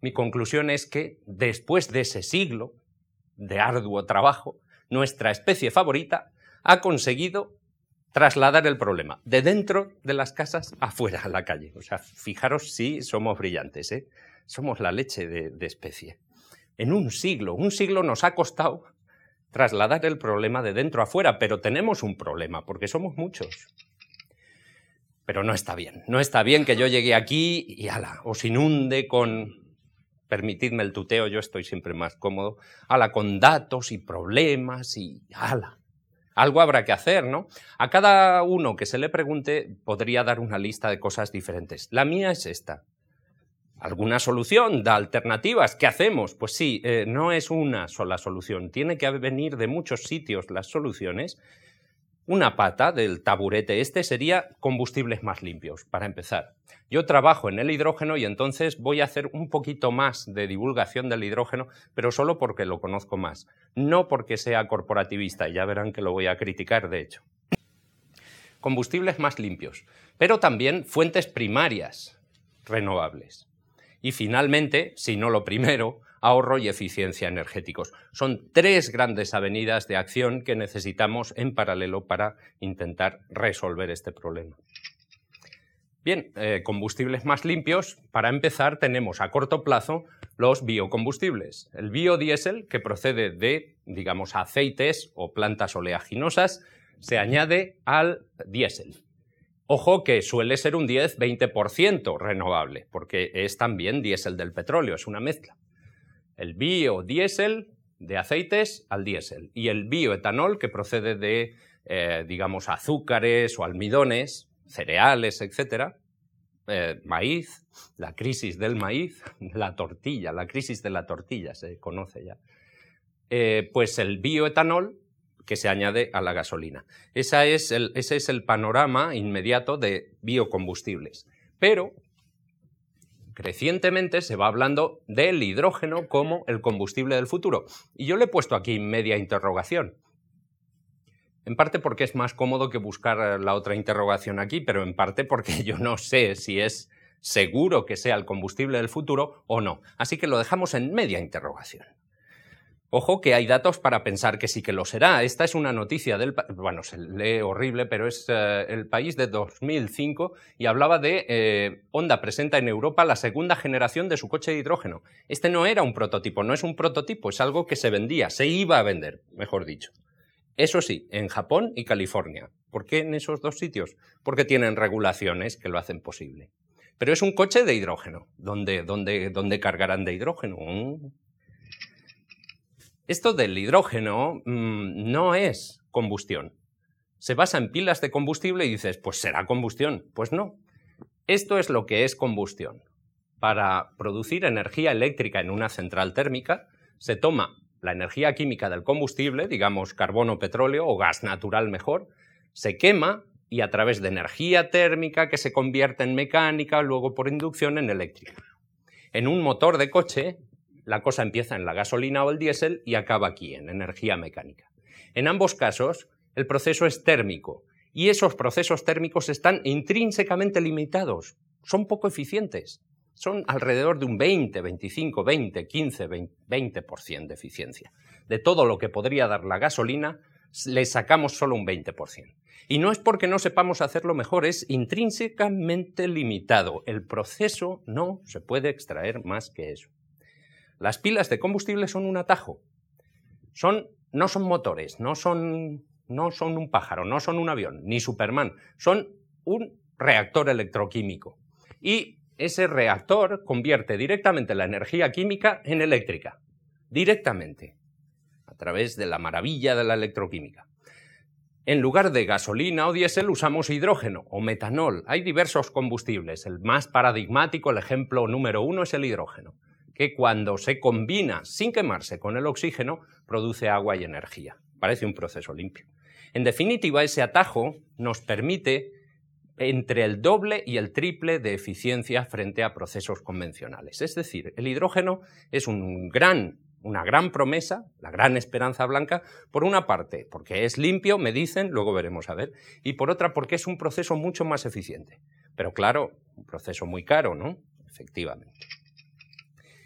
[SPEAKER 2] mi conclusión es que después de ese siglo de arduo trabajo, nuestra especie favorita ha conseguido trasladar el problema de dentro de las casas afuera a la calle. O sea, fijaros si somos brillantes, ¿eh? somos la leche de, especie. En un siglo, un siglo nos ha costado trasladar el problema de dentro afuera, pero tenemos un problema, porque somos muchos. Pero no está bien, no está bien que yo llegue aquí y ala, os inunde con, permitidme el tuteo, yo estoy siempre más cómodo, ala, con datos y problemas y ala. Algo habrá que hacer, ¿no? A cada uno que se le pregunte podría dar una lista de cosas diferentes. La mía es esta alguna solución, da alternativas. ¿Qué hacemos? Pues sí, eh, no es una sola solución, tiene que venir de muchos sitios las soluciones. Una pata del taburete este sería combustibles más limpios, para empezar. Yo trabajo en el hidrógeno y entonces voy a hacer un poquito más de divulgación del hidrógeno, pero solo porque lo conozco más, no porque sea corporativista, ya verán que lo voy a criticar de hecho. Combustibles más limpios, pero también fuentes primarias renovables. Y finalmente, si no lo primero, ahorro y eficiencia energéticos. Son tres grandes avenidas de acción que necesitamos en paralelo para intentar resolver este problema. Bien, eh, combustibles más limpios. Para empezar, tenemos a corto plazo los biocombustibles. El biodiesel, que procede de, digamos, aceites o plantas oleaginosas, se añade al diésel. Ojo que suele ser un 10-20% renovable, porque es también diésel del petróleo, es una mezcla. El biodiesel de aceites al diésel y el bioetanol que procede de, eh, digamos, azúcares o almidones, cereales, etcétera, eh, maíz, la crisis del maíz, la tortilla, la crisis de la tortilla se conoce ya. Eh, pues el bioetanol que se añade a la gasolina. es ese es el panorama inmediato de biocombustibles. Pero crecientemente se va hablando del hidrógeno como el combustible del futuro. Y yo le he puesto aquí media interrogación. En parte porque es más cómodo que buscar la otra interrogación aquí, pero en parte porque yo no sé si es seguro que sea el combustible del futuro o no. Así que lo dejamos en media interrogación. Ojo que hay datos para pensar que sí que lo será. Esta es una noticia del... Bueno, se lee horrible, pero es eh, el país de 2005 y hablaba de eh, Honda presenta en Europa la segunda generación de su coche de hidrógeno. Este no era un prototipo, no es un prototipo, es algo que se vendía, se iba a vender, mejor dicho. Eso sí, en Japón y California. ¿Por qué en esos dos sitios? Porque tienen regulaciones que lo hacen posible. Pero es un coche de hidrógeno. ¿Dónde, dónde, dónde cargarán de hidrógeno? Esto del hidrógeno mm, no es combustión. Se basa en pilas de combustible y dices, pues será combustión. Pues no. Esto es lo que es combustión. Para producir energía eléctrica en una central térmica, se toma la energía química del combustible, digamos carbono, petróleo o gas natural mejor, se quema y a través de energía térmica que se convierte en mecánica, luego por inducción en eléctrica. En un motor de coche, la cosa empieza en la gasolina o el diésel y acaba aquí, en energía mecánica. En ambos casos, el proceso es térmico y esos procesos térmicos están intrínsecamente limitados, son poco eficientes, son alrededor de un 20, 25, 20, 15, 20%, de eficiencia. De todo lo que podría dar la gasolina, le sacamos solo un 20%. Y no es porque no sepamos hacerlo mejor, es intrínsecamente limitado. El proceso no se puede extraer más que eso. Las pilas de combustible son un atajo. Son, no son motores, no son, no son un pájaro, no son un avión, ni Superman. Son un reactor electroquímico. Y ese reactor convierte directamente la energía química en eléctrica. Directamente. A través de la maravilla de la electroquímica. En lugar de gasolina o diésel usamos hidrógeno o metanol. Hay diversos combustibles. El más paradigmático, el ejemplo número uno es el hidrógeno que cuando se combina sin quemarse con el oxígeno produce agua y energía. Parece un proceso limpio. En definitiva, ese atajo nos permite entre el doble y el triple de eficiencia frente a procesos convencionales. Es decir, el hidrógeno es un gran, una gran promesa, la gran esperanza blanca, por una parte, porque es limpio, me dicen, luego veremos a ver, y por otra, porque es un proceso mucho más eficiente. Pero claro, un proceso muy caro, ¿no? Efectivamente.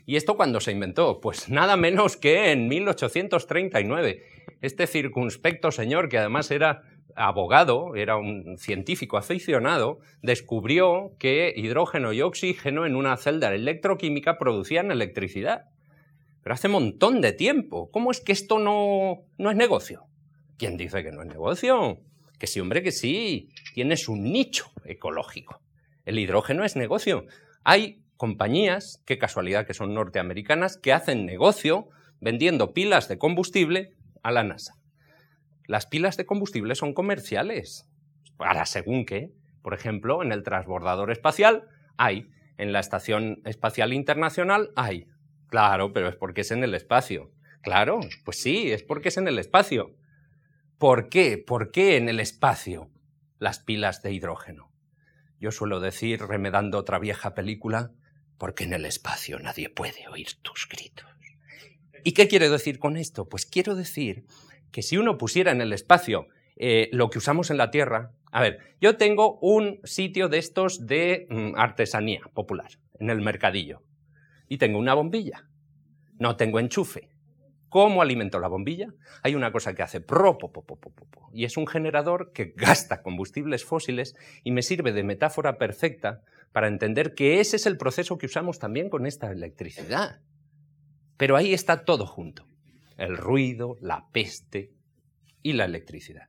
[SPEAKER 2] ¿Y esto cuándo se inventó? Pues nada menos que en 1839. Este circunspecto señor, que además era abogado, era un científico aficionado, descubrió que hidrógeno y oxígeno en una celda electroquímica producían electricidad. Pero hace montón de tiempo. ¿Cómo es que esto no, no es negocio? ¿Quién dice que no es negocio? Que sí, hombre, que sí. Tienes un nicho ecológico. El hidrógeno es negocio. Hay compañías, qué casualidad que son norteamericanas, que hacen negocio vendiendo pilas de combustible a la NASA. Las pilas de combustible son comerciales, para según qué. Por ejemplo, en el transbordador espacial hay, en la Estación Espacial Internacional hay. Claro, pero es porque es en el espacio. Claro, pues sí, es porque es en el espacio. ¿Por qué? ¿Por qué en el espacio las pilas de hidrógeno? Yo suelo decir, remedando otra vieja película, porque en el espacio nadie puede oír tus gritos. ¿Y qué quiero decir con esto? Pues quiero decir que si uno pusiera en el espacio eh, lo que usamos en la Tierra, a ver, yo tengo un sitio de estos de mm, artesanía popular, en el mercadillo, y tengo una bombilla, no tengo enchufe. ¿Cómo alimento la bombilla? Hay una cosa que hace pro, y es un generador que gasta combustibles fósiles y me sirve de metáfora perfecta para entender que ese es el proceso que usamos también con esta electricidad. Pero ahí está todo junto. El ruido, la peste y la electricidad.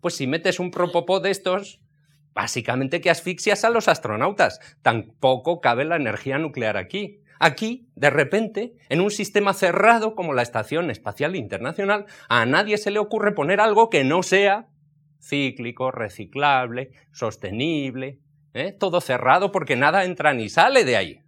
[SPEAKER 2] Pues si metes un propopó de estos, básicamente que asfixias a los astronautas. Tampoco cabe la energía nuclear aquí. Aquí, de repente, en un sistema cerrado como la Estación Espacial Internacional, a nadie se le ocurre poner algo que no sea cíclico, reciclable, sostenible, ¿eh? todo cerrado porque nada entra ni sale de ahí.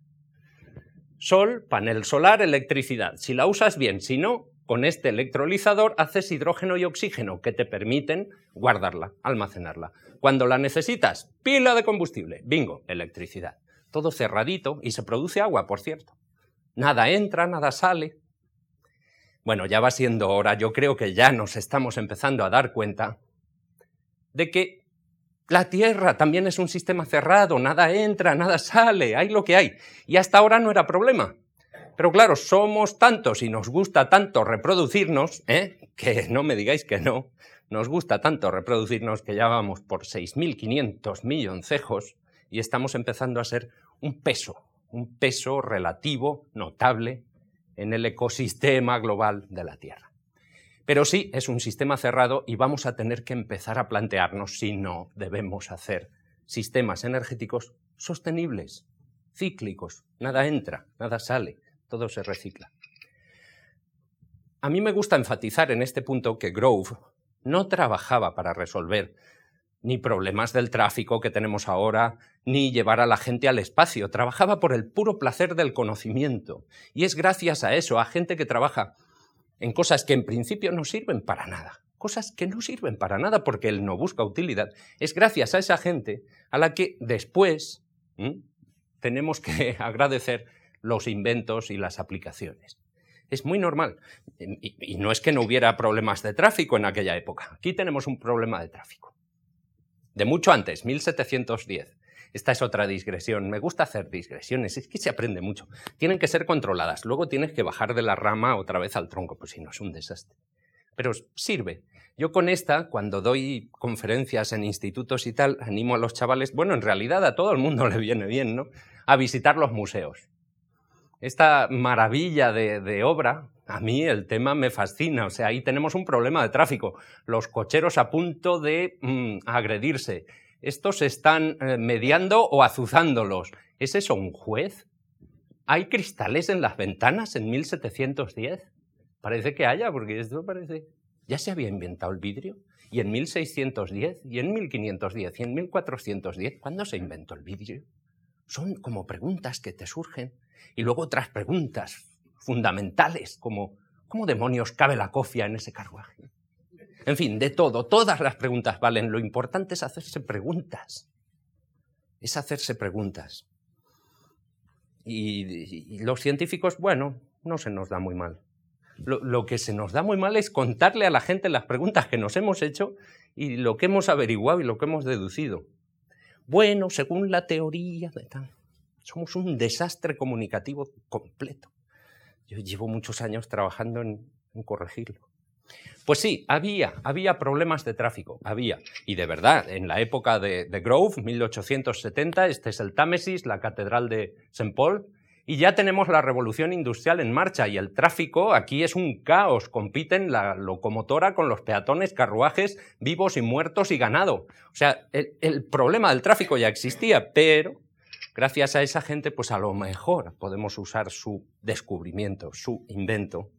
[SPEAKER 2] Sol, panel solar, electricidad. Si la usas bien, si no, con este electrolizador haces hidrógeno y oxígeno que te permiten guardarla, almacenarla. Cuando la necesitas, pila de combustible, bingo, electricidad. Todo cerradito y se produce agua, por cierto. Nada entra, nada sale. Bueno, ya va siendo hora, yo creo que ya nos estamos empezando a dar cuenta de que la Tierra también es un sistema cerrado, nada entra, nada sale, hay lo que hay. Y hasta ahora no era problema. Pero claro, somos tantos y nos gusta tanto reproducirnos, ¿eh? que no me digáis que no, nos gusta tanto reproducirnos que ya vamos por 6.500 milloncejos y estamos empezando a ser un peso, un peso relativo, notable, en el ecosistema global de la Tierra. Pero sí, es un sistema cerrado y vamos a tener que empezar a plantearnos si no debemos hacer sistemas energéticos sostenibles, cíclicos. Nada entra, nada sale, todo se recicla. A mí me gusta enfatizar en este punto que Grove no trabajaba para resolver ni problemas del tráfico que tenemos ahora, ni llevar a la gente al espacio. Trabajaba por el puro placer del conocimiento. Y es gracias a eso, a gente que trabaja en cosas que en principio no sirven para nada, cosas que no sirven para nada porque él no busca utilidad, es gracias a esa gente a la que después tenemos que agradecer los inventos y las aplicaciones. Es muy normal. Y, no es que no hubiera problemas de tráfico en aquella época. Aquí tenemos un problema de tráfico. De mucho antes, 1710. Esta es otra digresión. Me gusta hacer digresiones, es que se aprende mucho. Tienen que ser controladas. Luego tienes que bajar de la rama otra vez al tronco, pues si no es un desastre. Pero sirve. Yo con esta, cuando doy conferencias en institutos y tal, animo a los chavales, bueno, en realidad a todo el mundo le viene bien, ¿no? A visitar los museos. Esta maravilla de, obra, a mí el tema me fascina. O sea, ahí tenemos un problema de tráfico. Los cocheros a punto de mm, agredirse estos están eh, mediando o azuzándolos. ¿Es eso un juez? ¿Hay cristales en las ventanas en 1710? Parece que haya, porque esto parece... Ya se había inventado el vidrio. Y en 1610, y en 1510, y en 1410, ¿cuándo se inventó el vidrio? Son como preguntas que te surgen. Y luego otras preguntas fundamentales, como ¿cómo demonios cabe la cofia en ese carruaje? En fin, de todo, todas las preguntas valen. Lo importante es hacerse preguntas. Es hacerse preguntas. Y, los científicos, bueno, no se nos da muy mal. Lo, que se nos da muy mal es contarle a la gente las preguntas que nos hemos hecho y lo que hemos averiguado y lo que hemos deducido. Bueno, según la teoría de tal, somos un desastre comunicativo completo. Yo llevo muchos años trabajando en corregirlo. Pues sí, había, había problemas de tráfico, había. Y de verdad, en la época de, Grove, 1870, este es el Támesis, la Catedral de St. Paul, y ya tenemos la revolución industrial en marcha y el tráfico aquí es un caos. Compiten la locomotora con los peatones, carruajes, vivos y muertos y ganado. O sea, el, problema del tráfico ya existía, pero gracias a esa gente, pues a lo mejor podemos usar su descubrimiento, su invento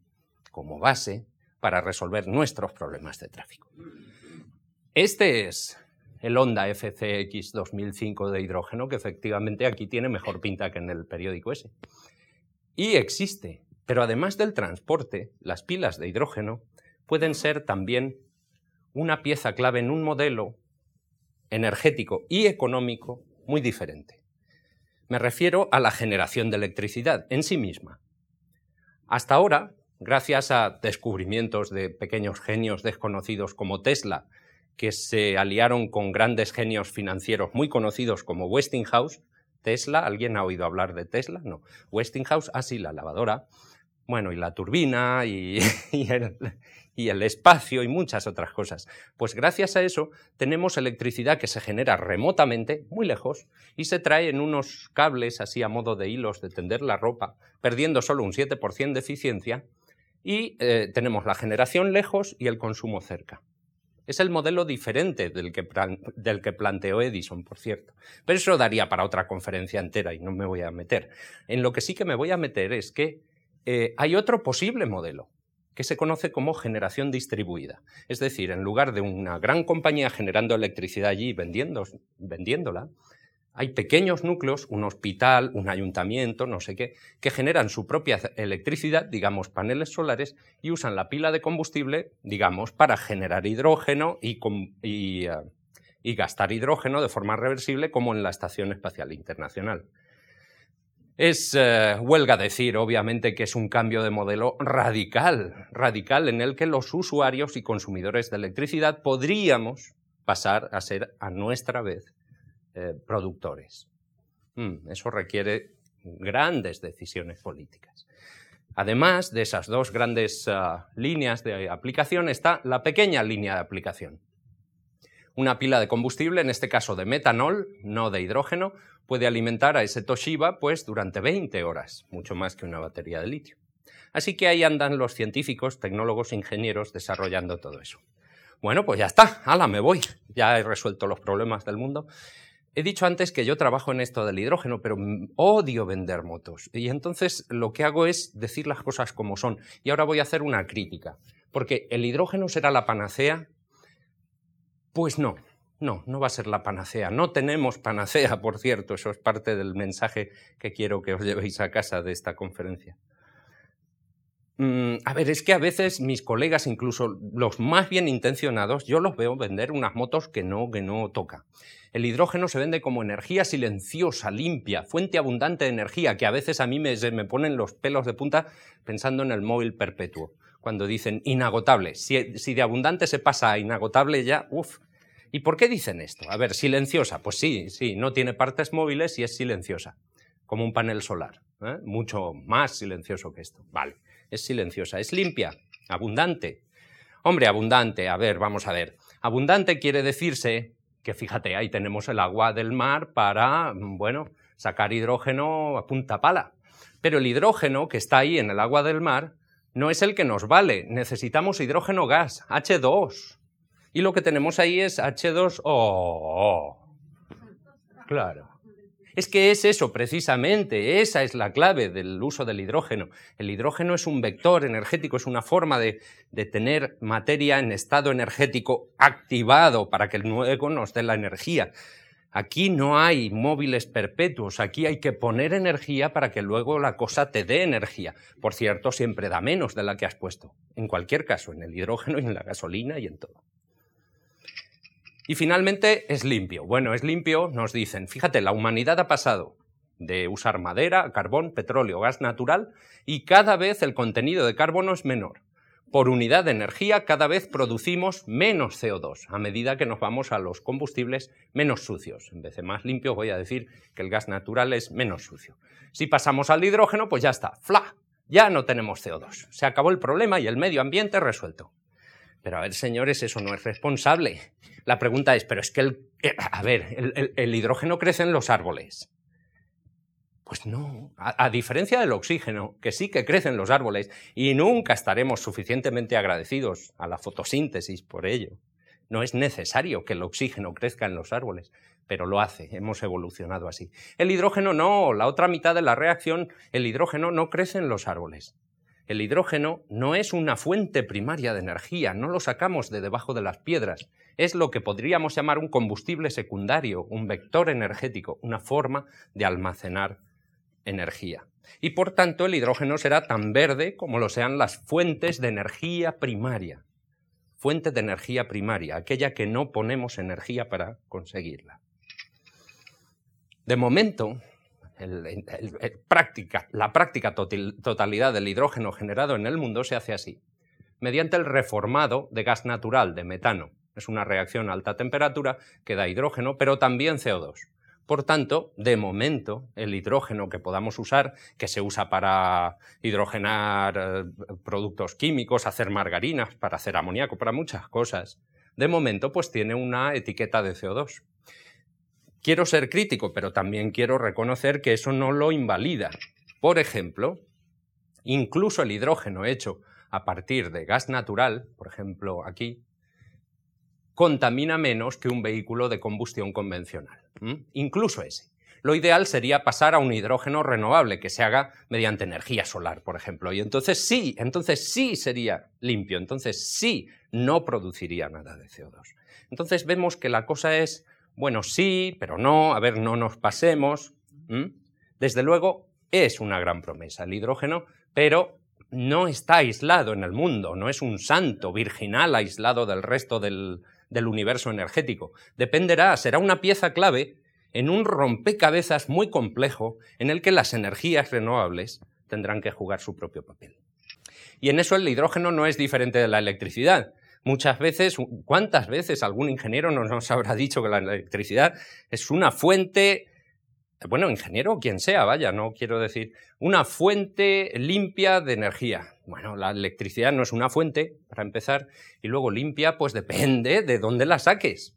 [SPEAKER 2] como base para resolver nuestros problemas de tráfico. Este es el Honda FCX 2005 de hidrógeno, que efectivamente aquí tiene mejor pinta que en el periódico ese. Y existe, pero además del transporte, las pilas de hidrógeno pueden ser también una pieza clave en un modelo energético y económico muy diferente. Me refiero a la generación de electricidad en sí misma. Hasta ahora, gracias a descubrimientos de pequeños genios desconocidos como Tesla, que se aliaron con grandes genios financieros muy conocidos como Westinghouse. Tesla, ¿alguien ha oído hablar de Tesla? No. Westinghouse, ah, la lavadora, bueno, y la turbina, y, el, y el espacio, y muchas otras cosas. Pues gracias a eso tenemos electricidad que se genera remotamente, muy lejos, y se trae en unos cables así a modo de hilos de tender la ropa, perdiendo solo un 7% de eficiencia, y eh, tenemos la generación lejos y el consumo cerca. Es el modelo diferente del que, del que, planteó Edison, por cierto. Pero eso daría para otra conferencia entera y no me voy a meter. En lo que sí que me voy a meter es que eh, hay otro posible modelo, que se conoce como generación distribuida. Es decir, en lugar de una gran compañía generando electricidad allí y vendiéndola, hay pequeños núcleos, un hospital, un ayuntamiento, no sé qué, que generan su propia electricidad, digamos paneles solares, y usan la pila de combustible, digamos, para generar hidrógeno y, eh, gastar hidrógeno de forma reversible como en la Estación Espacial Internacional. Es eh, huelga decir, obviamente, que es un cambio de modelo radical, radical en el que los usuarios y consumidores de electricidad podríamos pasar a ser a nuestra vez eh, productores. Mm, eso requiere grandes decisiones políticas. Además de esas dos grandes ah, líneas de aplicación está la pequeña línea de aplicación, una pila de combustible, en este caso de metanol, no de hidrógeno, puede alimentar a ese Toshiba pues durante 20 horas, mucho más que una batería de litio. Así que ahí andan los científicos, tecnólogos, ingenieros desarrollando todo eso. Bueno, pues ya está, hala, me voy. Ya he resuelto los problemas del mundo. He dicho antes que yo trabajo en esto del hidrógeno, pero odio vender motos. Y entonces lo que hago es decir las cosas como son. Y ahora voy a hacer una crítica. Porque el hidrógeno será la panacea pues no, no, no va a ser la panacea. No tenemos panacea, por cierto, eso es parte del mensaje que quiero que os llevéis a casa de esta conferencia. Mm, a ver, es que a veces mis colegas, incluso los más bien intencionados, yo los veo vender unas motos que no, que no toca. El hidrógeno se vende como energía silenciosa, limpia, fuente abundante de energía, que a veces a mí me, me ponen los pelos de punta pensando en el móvil perpetuo cuando dicen inagotable. Si, de abundante se pasa a inagotable ya, uff. ¿Y por qué dicen esto? A ver, silenciosa. Pues sí, sí, no tiene partes móviles y es silenciosa, como un panel solar. ¿eh? Mucho más silencioso que esto. Vale, es silenciosa. Es limpia, abundante. Hombre, abundante, a ver, vamos a ver. Abundante quiere decirse que, fíjate, ahí tenemos el agua del mar para, bueno, sacar hidrógeno a punta pala. Pero el hidrógeno que está ahí en el agua del mar no es el que nos vale. Necesitamos hidrógeno gas, H2. Y lo que tenemos ahí es H2O. Claro. Es que es eso, precisamente, esa es la clave del uso del hidrógeno. El hidrógeno es un vector energético, es una forma de, tener materia en estado energético activado para que luego nos dé la energía. Aquí no hay móviles perpetuos, aquí hay que poner energía para que luego la cosa te dé energía. Por cierto, siempre da menos de la que has puesto. En cualquier caso, en el hidrógeno y en la gasolina y en todo. Y finalmente es limpio. Bueno, es limpio, nos dicen, fíjate, la humanidad ha pasado de usar madera, carbón, petróleo, gas natural y cada vez el contenido de carbono es menor por unidad de energía cada vez producimos menos CO2 a medida que nos vamos a los combustibles menos sucios. En vez de más limpios voy a decir que el gas natural es menos sucio. Si pasamos al hidrógeno, pues ya está, ¡fla! Ya no tenemos CO2. Se acabó el problema y el medio ambiente resuelto. Pero a ver, señores, eso no es responsable. La pregunta es, pero es que el, eh, a ver, el hidrógeno crece en los árboles. Pues no, a, diferencia del oxígeno, que sí que crecen los árboles y nunca estaremos suficientemente agradecidos a la fotosíntesis por ello. No es necesario que el oxígeno crezca en los árboles, pero lo hace, hemos evolucionado así. El hidrógeno no, la otra mitad de la reacción, el hidrógeno no crece en los árboles. El hidrógeno no es una fuente primaria de energía, no lo sacamos de debajo de las piedras, es lo que podríamos llamar un combustible secundario, un vector energético, una forma de almacenar energía. Y por tanto el hidrógeno será tan verde como lo sean las fuentes de energía primaria. Fuente de energía primaria, aquella que no ponemos energía para conseguirla. De momento, la práctica totalidad del hidrógeno generado en el mundo se hace así, mediante el reformado de gas natural, de metano. Es una reacción a alta temperatura que da hidrógeno, pero también CO2. Por tanto, de momento, el hidrógeno que podamos usar, que se usa para hidrogenar eh, productos químicos, hacer margarinas, para hacer amoníaco, para muchas cosas, de momento pues tiene una etiqueta de CO2. Quiero ser crítico, pero también quiero reconocer que eso no lo invalida. Por ejemplo, incluso el hidrógeno hecho a partir de gas natural, por ejemplo aquí, contamina menos que un vehículo de combustión convencional. Incluso ese. Lo ideal sería pasar a un hidrógeno renovable que se haga mediante energía solar, por ejemplo. Y entonces sí, entonces sí sería limpio, entonces sí no produciría nada de CO2. Entonces vemos que la cosa es, bueno, sí, pero no, a ver, no nos pasemos. Desde luego es una gran promesa el hidrógeno, pero no está aislado en el mundo, no es un santo virginal aislado del resto del, del universo energético. Dependerá, será una pieza clave en un rompecabezas muy complejo en el que las energías renovables tendrán que jugar su propio papel. Y en eso el hidrógeno no es diferente de la electricidad. Muchas veces, ¿cuántas veces algún ingeniero nos habrá dicho que la electricidad es una fuente, bueno, ingeniero quien sea, vaya, no quiero decir, una fuente limpia de energía? Bueno, la electricidad no es una fuente, para empezar, y luego limpia, pues depende de dónde la saques.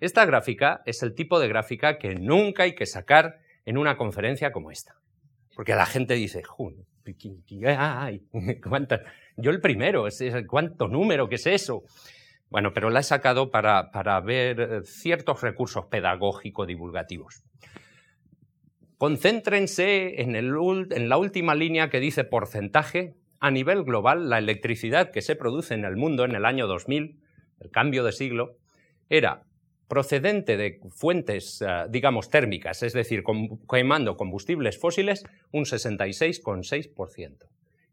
[SPEAKER 2] Esta gráfica es el tipo de gráfica que nunca hay que sacar en una conferencia como esta. Porque la gente dice, ay, yo el primero, ¿cuánto número? ¿Qué es eso? Bueno, pero la he sacado para, para ver eh, ciertos recursos pedagógico-divulgativos. Concéntrense en, en la última línea que dice porcentaje. A nivel global, la electricidad que se produce en el mundo en el año 2000, el cambio de siglo, era procedente de fuentes, eh, digamos, térmicas, es decir, quemando combustibles fósiles, un 66,6%.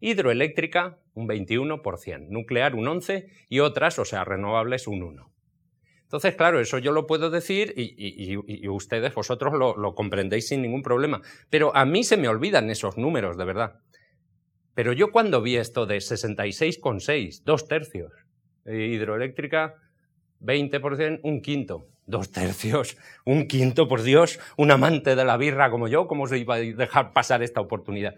[SPEAKER 2] Hidroeléctrica, un 21%. Nuclear, un 11%. Y otras, o sea, renovables, un 1%. Entonces, claro, eso yo lo puedo decir y, ustedes, vosotros lo, lo, comprendéis sin ningún problema. Pero a mí se me olvidan esos números, de verdad. Pero yo cuando vi esto de 66,6, dos tercios, hidroeléctrica, 20%, un quinto, dos tercios, un quinto, por Dios, un amante de la birra como yo, ¿cómo se iba a dejar pasar esta oportunidad?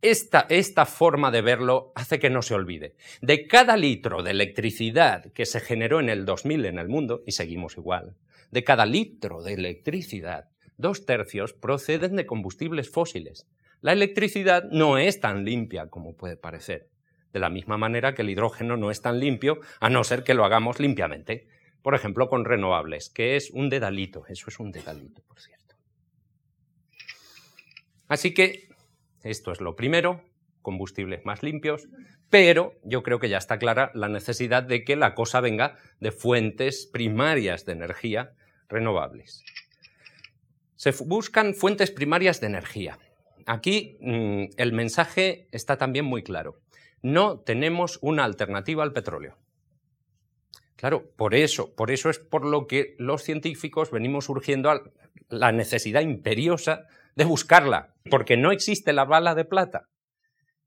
[SPEAKER 2] Esta, esta, forma de verlo hace que no se olvide. De cada litro de electricidad que se generó en el 2000 en el mundo, y seguimos igual, de cada litro de electricidad, dos tercios proceden de combustibles fósiles. La electricidad no es tan limpia como puede parecer de la misma manera que el hidrógeno no es tan limpio, a no ser que lo hagamos limpiamente. Por ejemplo, con renovables, que es un dedalito, eso es un dedalito, por cierto. Así que esto es lo primero, combustibles más limpios, pero yo creo que ya está clara la necesidad de que la cosa venga de fuentes primarias de energía renovables. Se buscan fuentes primarias de energía. Aquí mm, el mensaje está también muy claro no tenemos una alternativa al petróleo. Claro, por eso, por eso es por lo que los científicos venimos urgiendo a la necesidad imperiosa de buscarla, porque no existe la bala de plata.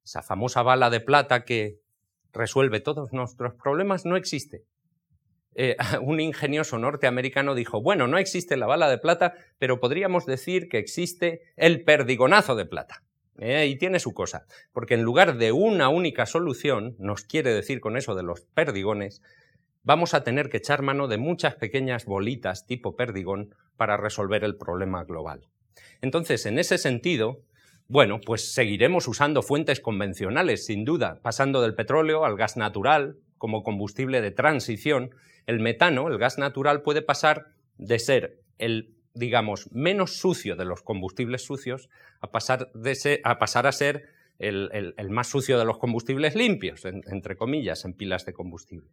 [SPEAKER 2] Esa famosa bala de plata que resuelve todos nuestros problemas no existe. Eh, un ingenioso norteamericano dijo, bueno, no existe la bala de plata, pero podríamos decir que existe el perdigonazo de plata. Eh, y tiene su cosa, porque en lugar de una única solución, nos quiere decir con eso de los perdigones, vamos a tener que echar mano de muchas pequeñas bolitas tipo perdigón para resolver el problema global. Entonces, en ese sentido, bueno, pues seguiremos usando fuentes convencionales, sin duda, pasando del petróleo al gas natural como combustible de transición. El metano, el gas natural, puede pasar de ser el digamos, menos sucio de los combustibles sucios a pasar, a, pasar a ser el, más sucio de los combustibles limpios, entre comillas, en pilas de combustible.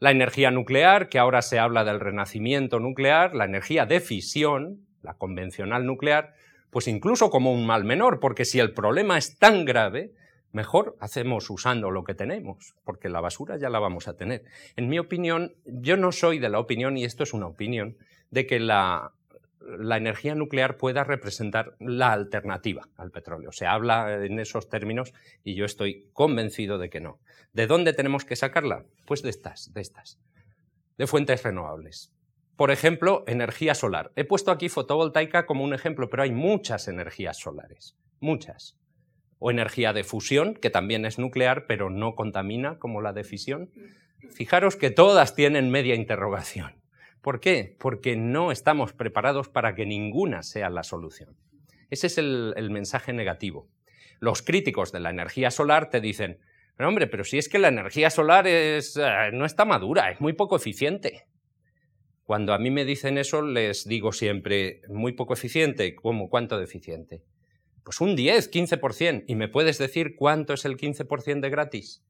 [SPEAKER 2] La energía nuclear, que ahora se habla del renacimiento nuclear, la energía de fisión, la convencional nuclear, pues incluso como un mal menor, porque si el problema es tan grave, mejor hacemos usando lo que tenemos, porque la basura ya la vamos a tener. En mi opinión, yo no soy de la opinión, y esto es una opinión, de que la energía nuclear pueda representar la alternativa al petróleo. Se habla en esos términos y yo estoy convencido de que no. ¿De dónde tenemos que sacarla? Pues de estas, de estas, de fuentes renovables. Por ejemplo, energía solar. He puesto aquí fotovoltaica como un ejemplo, pero hay muchas energías solares, muchas. O energía de fusión, que también es nuclear, pero no contamina como la de fisión. Fijaros que todas tienen media interrogación. ¿Por qué? Porque no estamos preparados para que ninguna sea la solución. Ese es el, mensaje negativo. Los críticos de la energía solar te dicen, hombre, pero si es que la energía solar es, eh, no está madura, es muy poco eficiente. Cuando a mí me dicen eso, les digo siempre, muy poco eficiente, ¿cómo? ¿Cuánto de eficiente? Pues un 10, 15%. ¿Y me puedes decir cuánto es el 15% de gratis?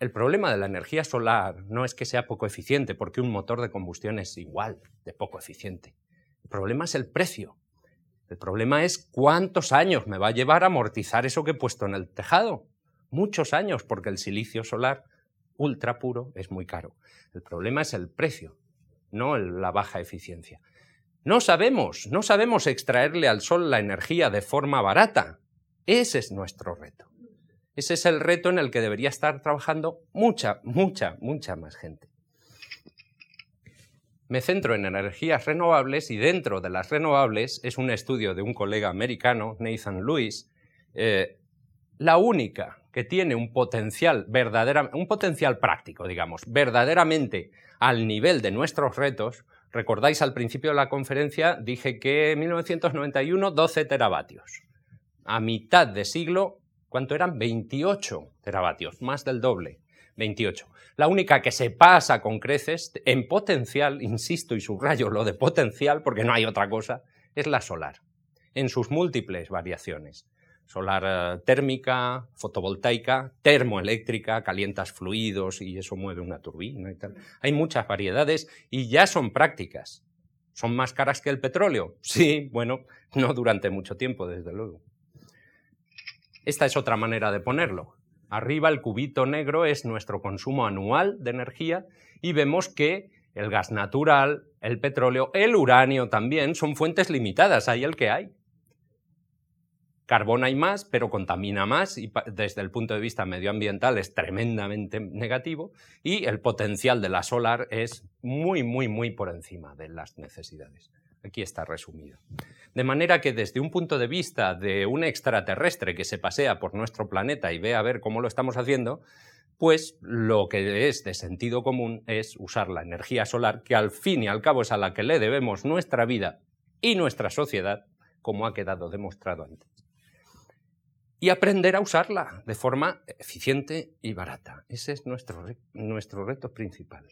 [SPEAKER 2] El problema de la energía solar no es que sea poco eficiente, porque un motor de combustión es igual de poco eficiente. El problema es el precio. El problema es cuántos años me va a llevar a amortizar eso que he puesto en el tejado. Muchos años, porque el silicio solar ultra puro es muy caro. El problema es el precio, no la baja eficiencia. No sabemos, no sabemos extraerle al sol la energía de forma barata. Ese es nuestro reto. Ese es el reto en el que debería estar trabajando mucha, mucha, mucha más gente. Me centro en energías renovables y dentro de las renovables es un estudio de un colega americano, Nathan Lewis, eh, la única que tiene un potencial verdadera, un potencial práctico, digamos, verdaderamente al nivel de nuestros retos. Recordáis al principio de la conferencia dije que en 1991 12 teravatios. A mitad de siglo ¿Cuánto eran? 28 teravatios, más del doble. 28. La única que se pasa con creces en potencial, insisto y subrayo lo de potencial porque no hay otra cosa, es la solar, en sus múltiples variaciones. Solar eh, térmica, fotovoltaica, termoeléctrica, calientas fluidos y eso mueve una turbina y tal. Hay muchas variedades y ya son prácticas. ¿Son más caras que el petróleo? Sí, bueno, no durante mucho tiempo, desde luego. Esta es otra manera de ponerlo. Arriba el cubito negro es nuestro consumo anual de energía y vemos que el gas natural, el petróleo, el uranio también son fuentes limitadas, hay el que hay. Carbón hay más, pero contamina más y desde el punto de vista medioambiental es tremendamente negativo y el potencial de la solar es muy, muy, muy por encima de las necesidades. Aquí está resumido. De manera que desde un punto de vista de un extraterrestre que se pasea por nuestro planeta y ve a ver cómo lo estamos haciendo, pues lo que es de sentido común es usar la energía solar, que al fin y al cabo es a la que le debemos nuestra vida y nuestra sociedad, como ha quedado demostrado antes. Y aprender a usarla de forma eficiente y barata. Ese es nuestro, nuestro reto principal.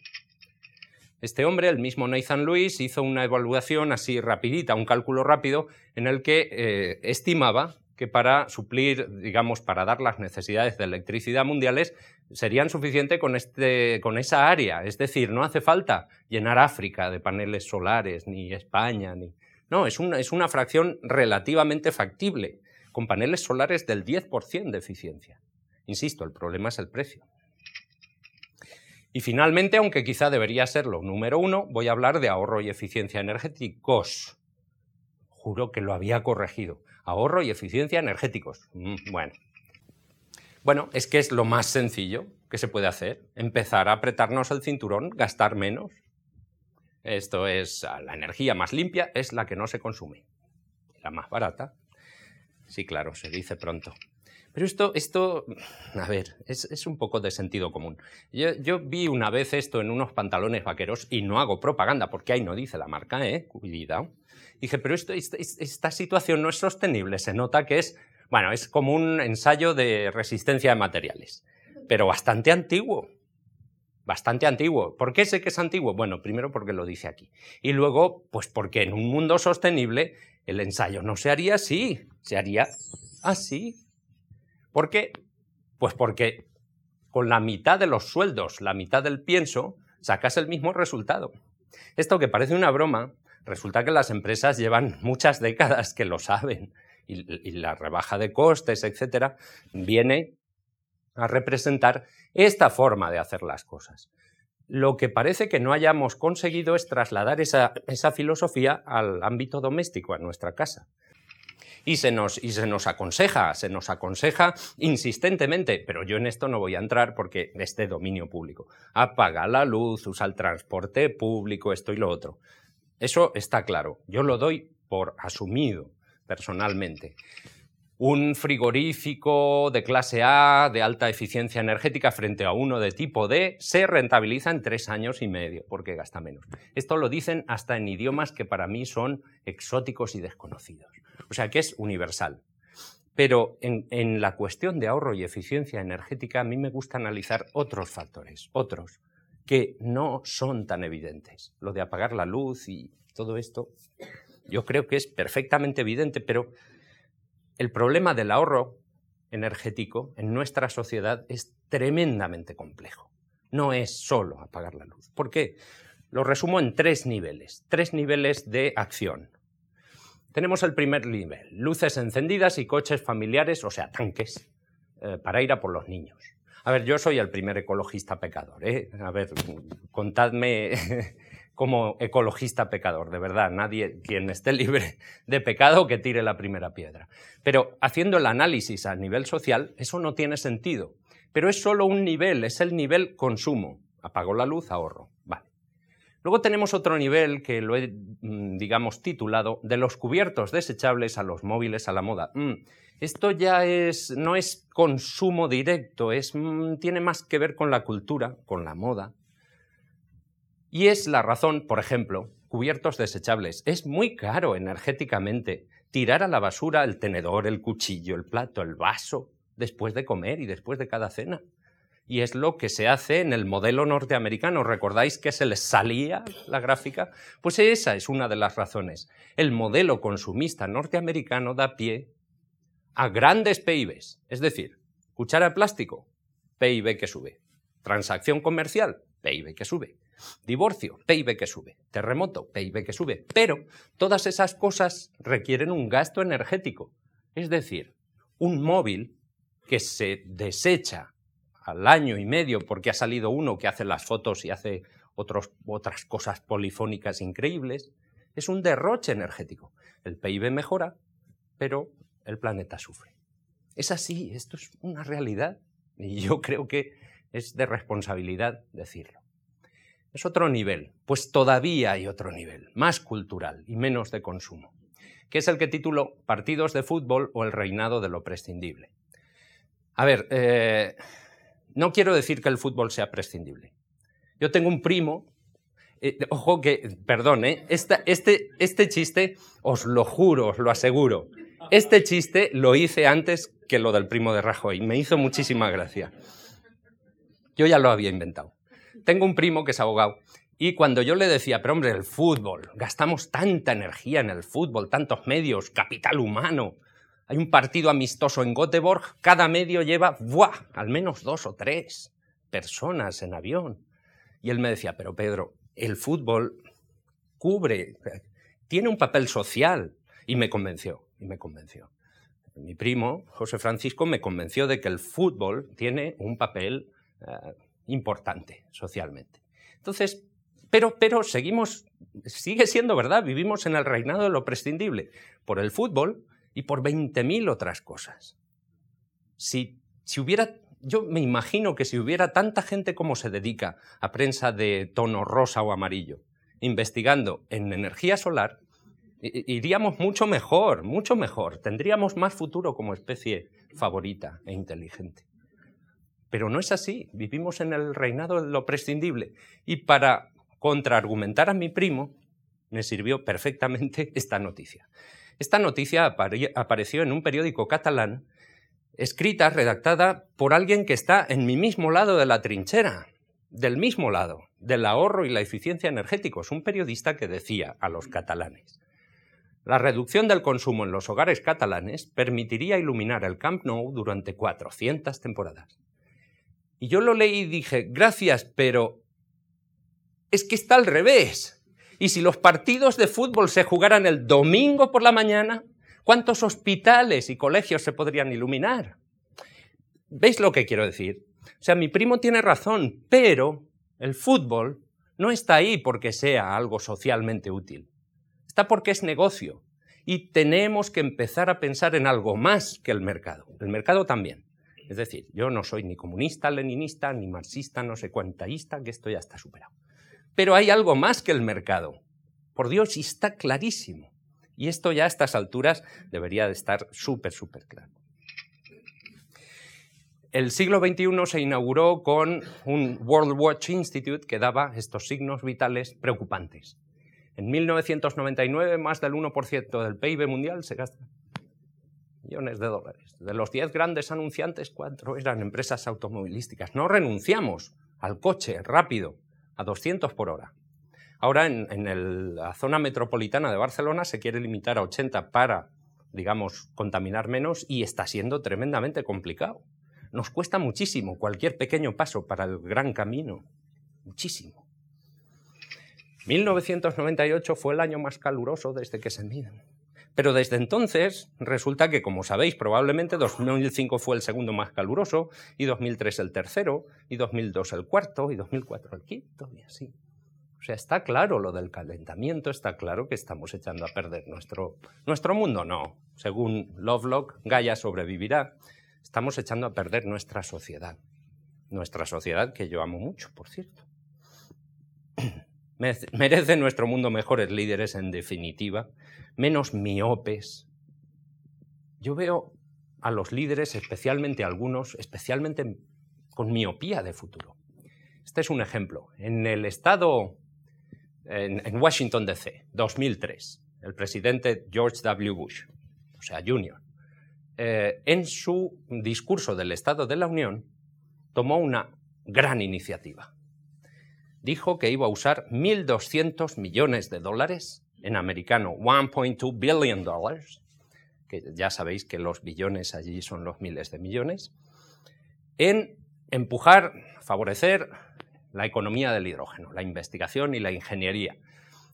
[SPEAKER 2] Este hombre, el mismo Nathan Lewis, hizo una evaluación así rapidita, un cálculo rápido, en el que eh, estimaba que para suplir, digamos, para dar las necesidades de electricidad mundiales, serían suficientes con, este, con esa área. Es decir, no hace falta llenar África de paneles solares, ni España, ni... No, es una, es una fracción relativamente factible, con paneles solares del 10% de eficiencia. Insisto, el problema es el precio. Y finalmente, aunque quizá debería serlo número uno, voy a hablar de ahorro y eficiencia energéticos. Juro que lo había corregido. Ahorro y eficiencia energéticos. Mm, bueno. Bueno, es que es lo más sencillo que se puede hacer. Empezar a apretarnos el cinturón, gastar menos. Esto es, la energía más limpia es la que no se consume. La más barata. Sí, claro, se dice pronto. Pero esto, esto a ver, es, un poco de sentido común. Yo, vi una vez esto en unos pantalones vaqueros y no hago propaganda porque ahí no dice la marca, ¿eh? Cuidado. Dije, pero esto, esta, situación no es sostenible. Se nota que es, bueno, es como un ensayo de resistencia de materiales, pero bastante antiguo. Bastante antiguo. ¿Por qué sé que es antiguo? Bueno, primero porque lo dice aquí. Y luego, pues porque en un mundo sostenible el ensayo no se haría así, se haría así. ¿Por qué? Pues porque con la mitad de los sueldos, la mitad del pienso, sacas el mismo resultado. Esto que parece una broma, resulta que las empresas llevan muchas décadas que lo saben y, la rebaja de costes, etcétera, viene a representar esta forma de hacer las cosas. Lo que parece que no hayamos conseguido es trasladar esa filosofía al ámbito doméstico, a nuestra casa. Y se, nos, y se nos aconseja, se nos aconseja insistentemente, pero yo en esto no voy a entrar porque es de dominio público. Apaga la luz, usa el transporte público, esto y lo otro. Eso está claro. Yo lo doy por asumido personalmente. Un frigorífico de clase A de alta eficiencia energética frente a uno de tipo D se rentabiliza en tres años y medio porque gasta menos. Esto lo dicen hasta en idiomas que para mí son exóticos y desconocidos. O sea que es universal. Pero en, la cuestión de ahorro y eficiencia energética a mí me gusta analizar otros factores, otros, que no son tan evidentes. Lo de apagar la luz y todo esto, yo creo que es perfectamente evidente, pero el problema del ahorro energético en nuestra sociedad es tremendamente complejo. No es solo apagar la luz. ¿Por qué? Lo resumo en tres niveles, tres niveles de acción. Tenemos el primer nivel, luces encendidas y coches familiares, o sea, tanques, eh, para ir a por los niños. A ver, yo soy el primer ecologista pecador. ¿eh? A ver, contadme como ecologista pecador, de verdad, nadie quien esté libre de pecado que tire la primera piedra. Pero haciendo el análisis a nivel social, eso no tiene sentido. Pero es solo un nivel, es el nivel consumo. Apago la luz, ahorro. Vale. Luego tenemos otro nivel que lo he, mm, digamos, titulado de los cubiertos desechables a los móviles a la moda. Mm, esto ya es, no es consumo directo, es, mm, tiene más que ver con la cultura, con la moda. Y es la razón, por ejemplo, cubiertos desechables. Es muy caro energéticamente tirar a la basura el tenedor, el cuchillo, el plato, el vaso, después de comer y después de cada cena y es lo que se hace en el modelo norteamericano. ¿Recordáis que se les salía la gráfica? Pues esa es una de las razones. El modelo consumista norteamericano da pie a grandes PIBs, es decir, cuchara de plástico, PIB que sube, transacción comercial, PIB que sube, divorcio, PIB que sube, terremoto, PIB que sube, pero todas esas cosas requieren un gasto energético, es decir, un móvil que se desecha al año y medio porque ha salido uno que hace las fotos y hace otras cosas polifónicas increíbles, es un derroche energético. El PIB mejora, pero el planeta sufre. Es así, esto es una realidad. Y yo creo que es de responsabilidad decirlo. Es otro nivel, pues todavía hay otro nivel, más cultural y menos de consumo, que es el que titulo Partidos de fútbol o el reinado de lo prescindible. A ver, eh, no quiero decir que el fútbol sea prescindible. Yo tengo un primo, eh, ojo que, perdón, ¿eh? este, este chiste, os lo juro, os lo aseguro, este chiste lo hice antes que lo del primo de Rajoy, me hizo muchísima gracia. Yo ya lo había inventado. Tengo un primo que es abogado y cuando yo le decía, pero hombre, el fútbol, gastamos tanta energía en el fútbol, tantos medios, capital humano, hay un partido amistoso en Göteborg, cada medio lleva, al menos dos o tres personas en avión. Y él me decía, pero Pedro, el fútbol cubre, tiene un papel social. Y me convenció, y me convenció. Mi primo, José Francisco, me convenció de que el fútbol tiene un papel eh, importante socialmente. Entonces, pero, pero seguimos, sigue siendo verdad, vivimos en el reinado de lo prescindible. Por el fútbol, y por 20.000 otras cosas. Si, si hubiera, yo me imagino que si hubiera tanta gente como se dedica a prensa de tono rosa o amarillo, investigando en energía solar, iríamos mucho mejor, mucho mejor. Tendríamos más futuro como especie favorita e inteligente. Pero no es así. Vivimos en el reinado de lo prescindible. Y para contraargumentar a mi primo, me sirvió perfectamente esta noticia. Esta noticia apareció en un periódico catalán, escrita, redactada por alguien que está en mi mismo lado de la trinchera, del mismo lado, del ahorro y la eficiencia energética. Es un periodista que decía a los catalanes, la reducción del consumo en los hogares catalanes permitiría iluminar el Camp Nou durante 400 temporadas. Y yo lo leí y dije, gracias, pero es que está al revés. Y si los partidos de fútbol se jugaran el domingo por la mañana, ¿cuántos hospitales y colegios se podrían iluminar? ¿Veis lo que quiero decir? O sea, mi primo tiene razón, pero el fútbol no está ahí porque sea algo socialmente útil. Está porque es negocio. Y tenemos que empezar a pensar en algo más que el mercado. El mercado también. Es decir, yo no soy ni comunista, leninista, ni marxista, no sé cuantaísta, que esto ya está superado. Pero hay algo más que el mercado. Por Dios, y está clarísimo. Y esto ya a estas alturas debería de estar súper, súper claro. El siglo XXI se inauguró con un World Watch Institute que daba estos signos vitales preocupantes. En 1999 más del 1% del PIB mundial se gasta millones de dólares. De los 10 grandes anunciantes, cuatro eran empresas automovilísticas. No renunciamos al coche rápido a 200 por hora. Ahora en, la zona metropolitana de Barcelona se quiere limitar a 80 para, digamos, contaminar menos y está siendo tremendamente complicado. Nos cuesta muchísimo cualquier pequeño paso para el gran camino. Muchísimo. 1998 fue el año más caluroso desde que se miden. Pero desde entonces resulta que, como sabéis, probablemente 2005 fue el segundo más caluroso, y 2003 el tercero, y 2002 el cuarto, y 2004 el quinto, y así. O sea, está claro lo del calentamiento, está claro que estamos echando a perder nuestro, nuestro mundo. No, según Lovelock, Gaia sobrevivirá. Estamos echando a perder nuestra sociedad. Nuestra sociedad que yo amo mucho, por cierto. Merece nuestro mundo mejores líderes, en definitiva, menos miopes. Yo veo a los líderes, especialmente algunos, especialmente con miopía de futuro. Este es un ejemplo. En el estado en, Washington, D.C., 2003, el presidente George W. Bush, o sea, Junior, eh, en su discurso del Estado de la Unión, tomó una gran iniciativa. Dijo que iba a usar 1.200 millones de dólares, en americano 1.2 billion dollars, que ya sabéis que los billones allí son los miles de millones, en empujar, favorecer la economía del hidrógeno, la investigación y la ingeniería.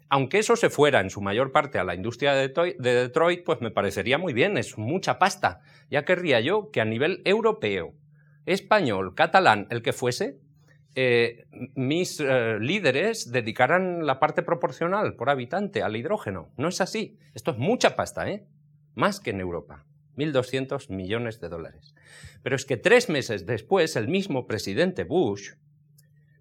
[SPEAKER 2] Aunque eso se fuera en su mayor parte a la industria de Detroit, pues me parecería muy bien, es mucha pasta. Ya querría yo que a nivel europeo, español, catalán, el que fuese, eh, mis eh, líderes dedicaran la parte proporcional por habitante al hidrógeno. No es así. Esto es mucha pasta, ¿eh? Más que en Europa. 1.200 millones de dólares. Pero es que tres meses después, el mismo presidente Bush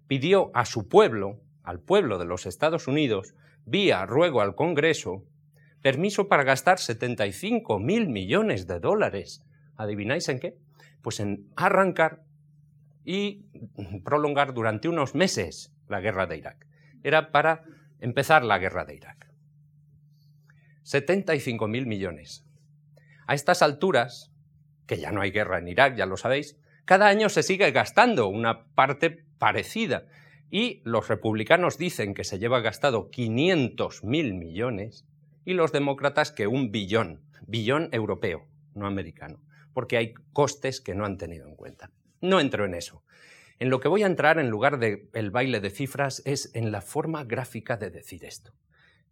[SPEAKER 2] pidió a su pueblo, al pueblo de los Estados Unidos, vía ruego al Congreso, permiso para gastar 75 mil millones de dólares. ¿Adivináis en qué? Pues en arrancar y prolongar durante unos meses la guerra de Irak. Era para empezar la guerra de Irak. 75 mil millones. A estas alturas, que ya no hay guerra en Irak, ya lo sabéis, cada año se sigue gastando una parte parecida. Y los republicanos dicen que se lleva gastado 500 mil millones y los demócratas que un billón, billón europeo, no americano, porque hay costes que no han tenido en cuenta. No entro en eso. En lo que voy a entrar en lugar del el baile de cifras es en la forma gráfica de decir esto.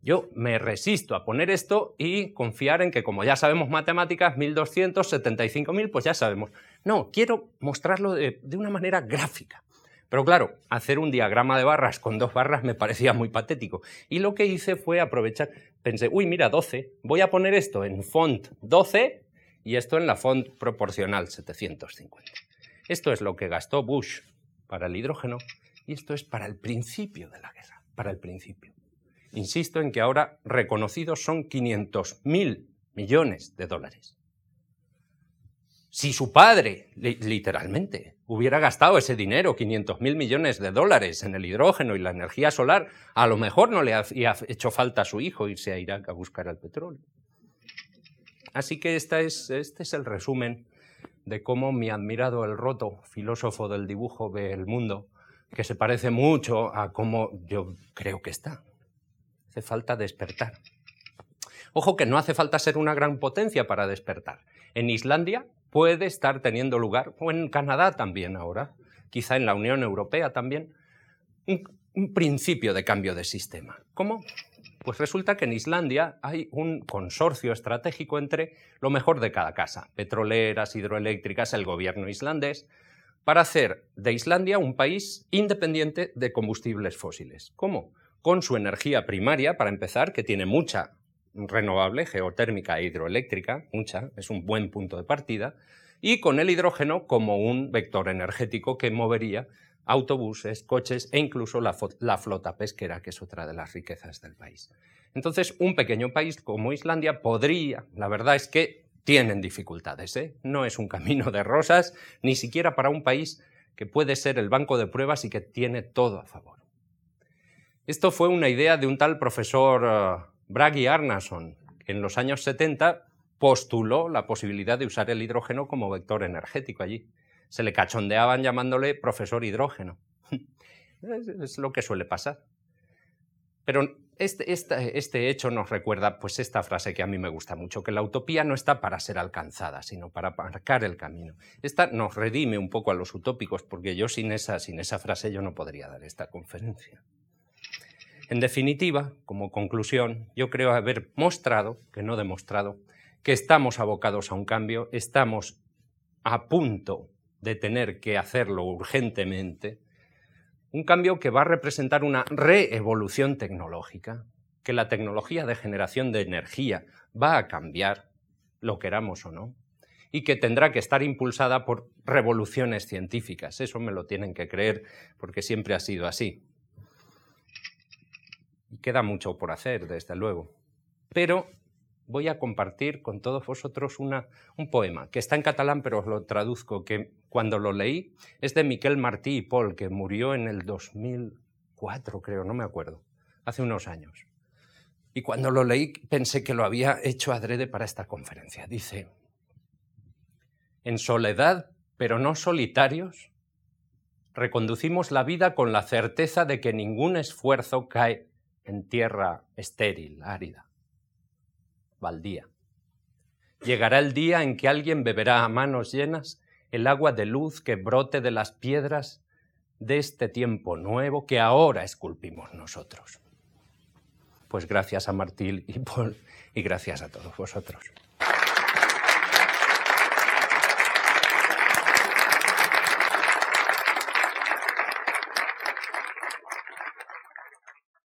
[SPEAKER 2] Yo me resisto a poner esto y confiar en que, como ya sabemos matemáticas, 1275.000, pues ya sabemos. No, quiero mostrarlo de una manera gráfica. Pero claro, hacer un diagrama de barras con dos barras me parecía muy patético. Y lo que hice fue aprovechar, pensé, uy, mira, 12, voy a poner esto en font 12 y esto en la font proporcional 750. Esto es lo que gastó Bush para el hidrógeno y esto es para el principio de la guerra, para el principio. Insisto en que ahora reconocidos son 500.000 millones de dólares. Si su padre, literalmente, hubiera gastado ese dinero, 500 mil millones de dólares, en el hidrógeno y la energía solar, a lo mejor no le había hecho falta a su hijo irse a Irak a buscar el petróleo. Así que este es, este es el resumen de cómo mi admirado el roto filósofo del dibujo ve el mundo, que se parece mucho a cómo yo creo que está. Hace falta despertar. Ojo que no hace falta ser una gran potencia para despertar. En Islandia puede estar teniendo lugar, o en Canadá también ahora, quizá en la Unión Europea también, un, principio de cambio de sistema. ¿Cómo? Pues resulta que en Islandia hay un consorcio estratégico entre lo mejor de cada casa, petroleras, hidroeléctricas, el gobierno islandés, para hacer de Islandia un país independiente de combustibles fósiles. ¿Cómo? Con su energía primaria, para empezar, que tiene mucha renovable, geotérmica e hidroeléctrica, mucha, es un buen punto de partida, y con el hidrógeno como un vector energético que movería autobuses, coches e incluso la, flota pesquera, que es otra de las riquezas del país. Entonces, un pequeño país como Islandia podría, la verdad es que tienen dificultades, ¿eh? no es un camino de rosas, ni siquiera para un país que puede ser el banco de pruebas y que tiene todo a favor. Esto fue una idea de un tal profesor eh, Bragi Arnason, que en los años 70 postuló la posibilidad de usar el hidrógeno como vector energético allí. Se le cachondeaban llamándole profesor hidrógeno. es, lo que suele pasar. Pero este, este, hecho nos recuerda pues esta frase que a mí me gusta mucho, que la utopía no está para ser alcanzada, sino para marcar el camino. Esta nos redime un poco a los utópicos, porque yo sin esa, sin esa frase yo no podría dar esta conferencia. En definitiva, como conclusión, yo creo haber mostrado, que no demostrado, que estamos abocados a un cambio, estamos a punto de tener que hacerlo urgentemente, un cambio que va a representar una reevolución tecnológica, que la tecnología de generación de energía va a cambiar, lo queramos o no, y que tendrá que estar impulsada por revoluciones científicas. Eso me lo tienen que creer porque siempre ha sido así. Y queda mucho por hacer, desde luego. Pero voy a compartir con todos vosotros un poema que está en catalán, pero os lo traduzco, que cuando lo leí es de Miquel Martí y Paul, que murió en el 2004, creo, no me acuerdo, hace unos años. Y cuando lo leí pensé que lo había hecho adrede para esta conferencia. Dice, en soledad, pero no solitarios, reconducimos la vida con la certeza de que ningún esfuerzo cae en tierra estéril, árida baldía. Llegará el día en que alguien beberá a manos llenas el agua de luz que brote de las piedras de este tiempo nuevo que ahora esculpimos nosotros. Pues gracias a Martín y Paul y gracias a todos vosotros.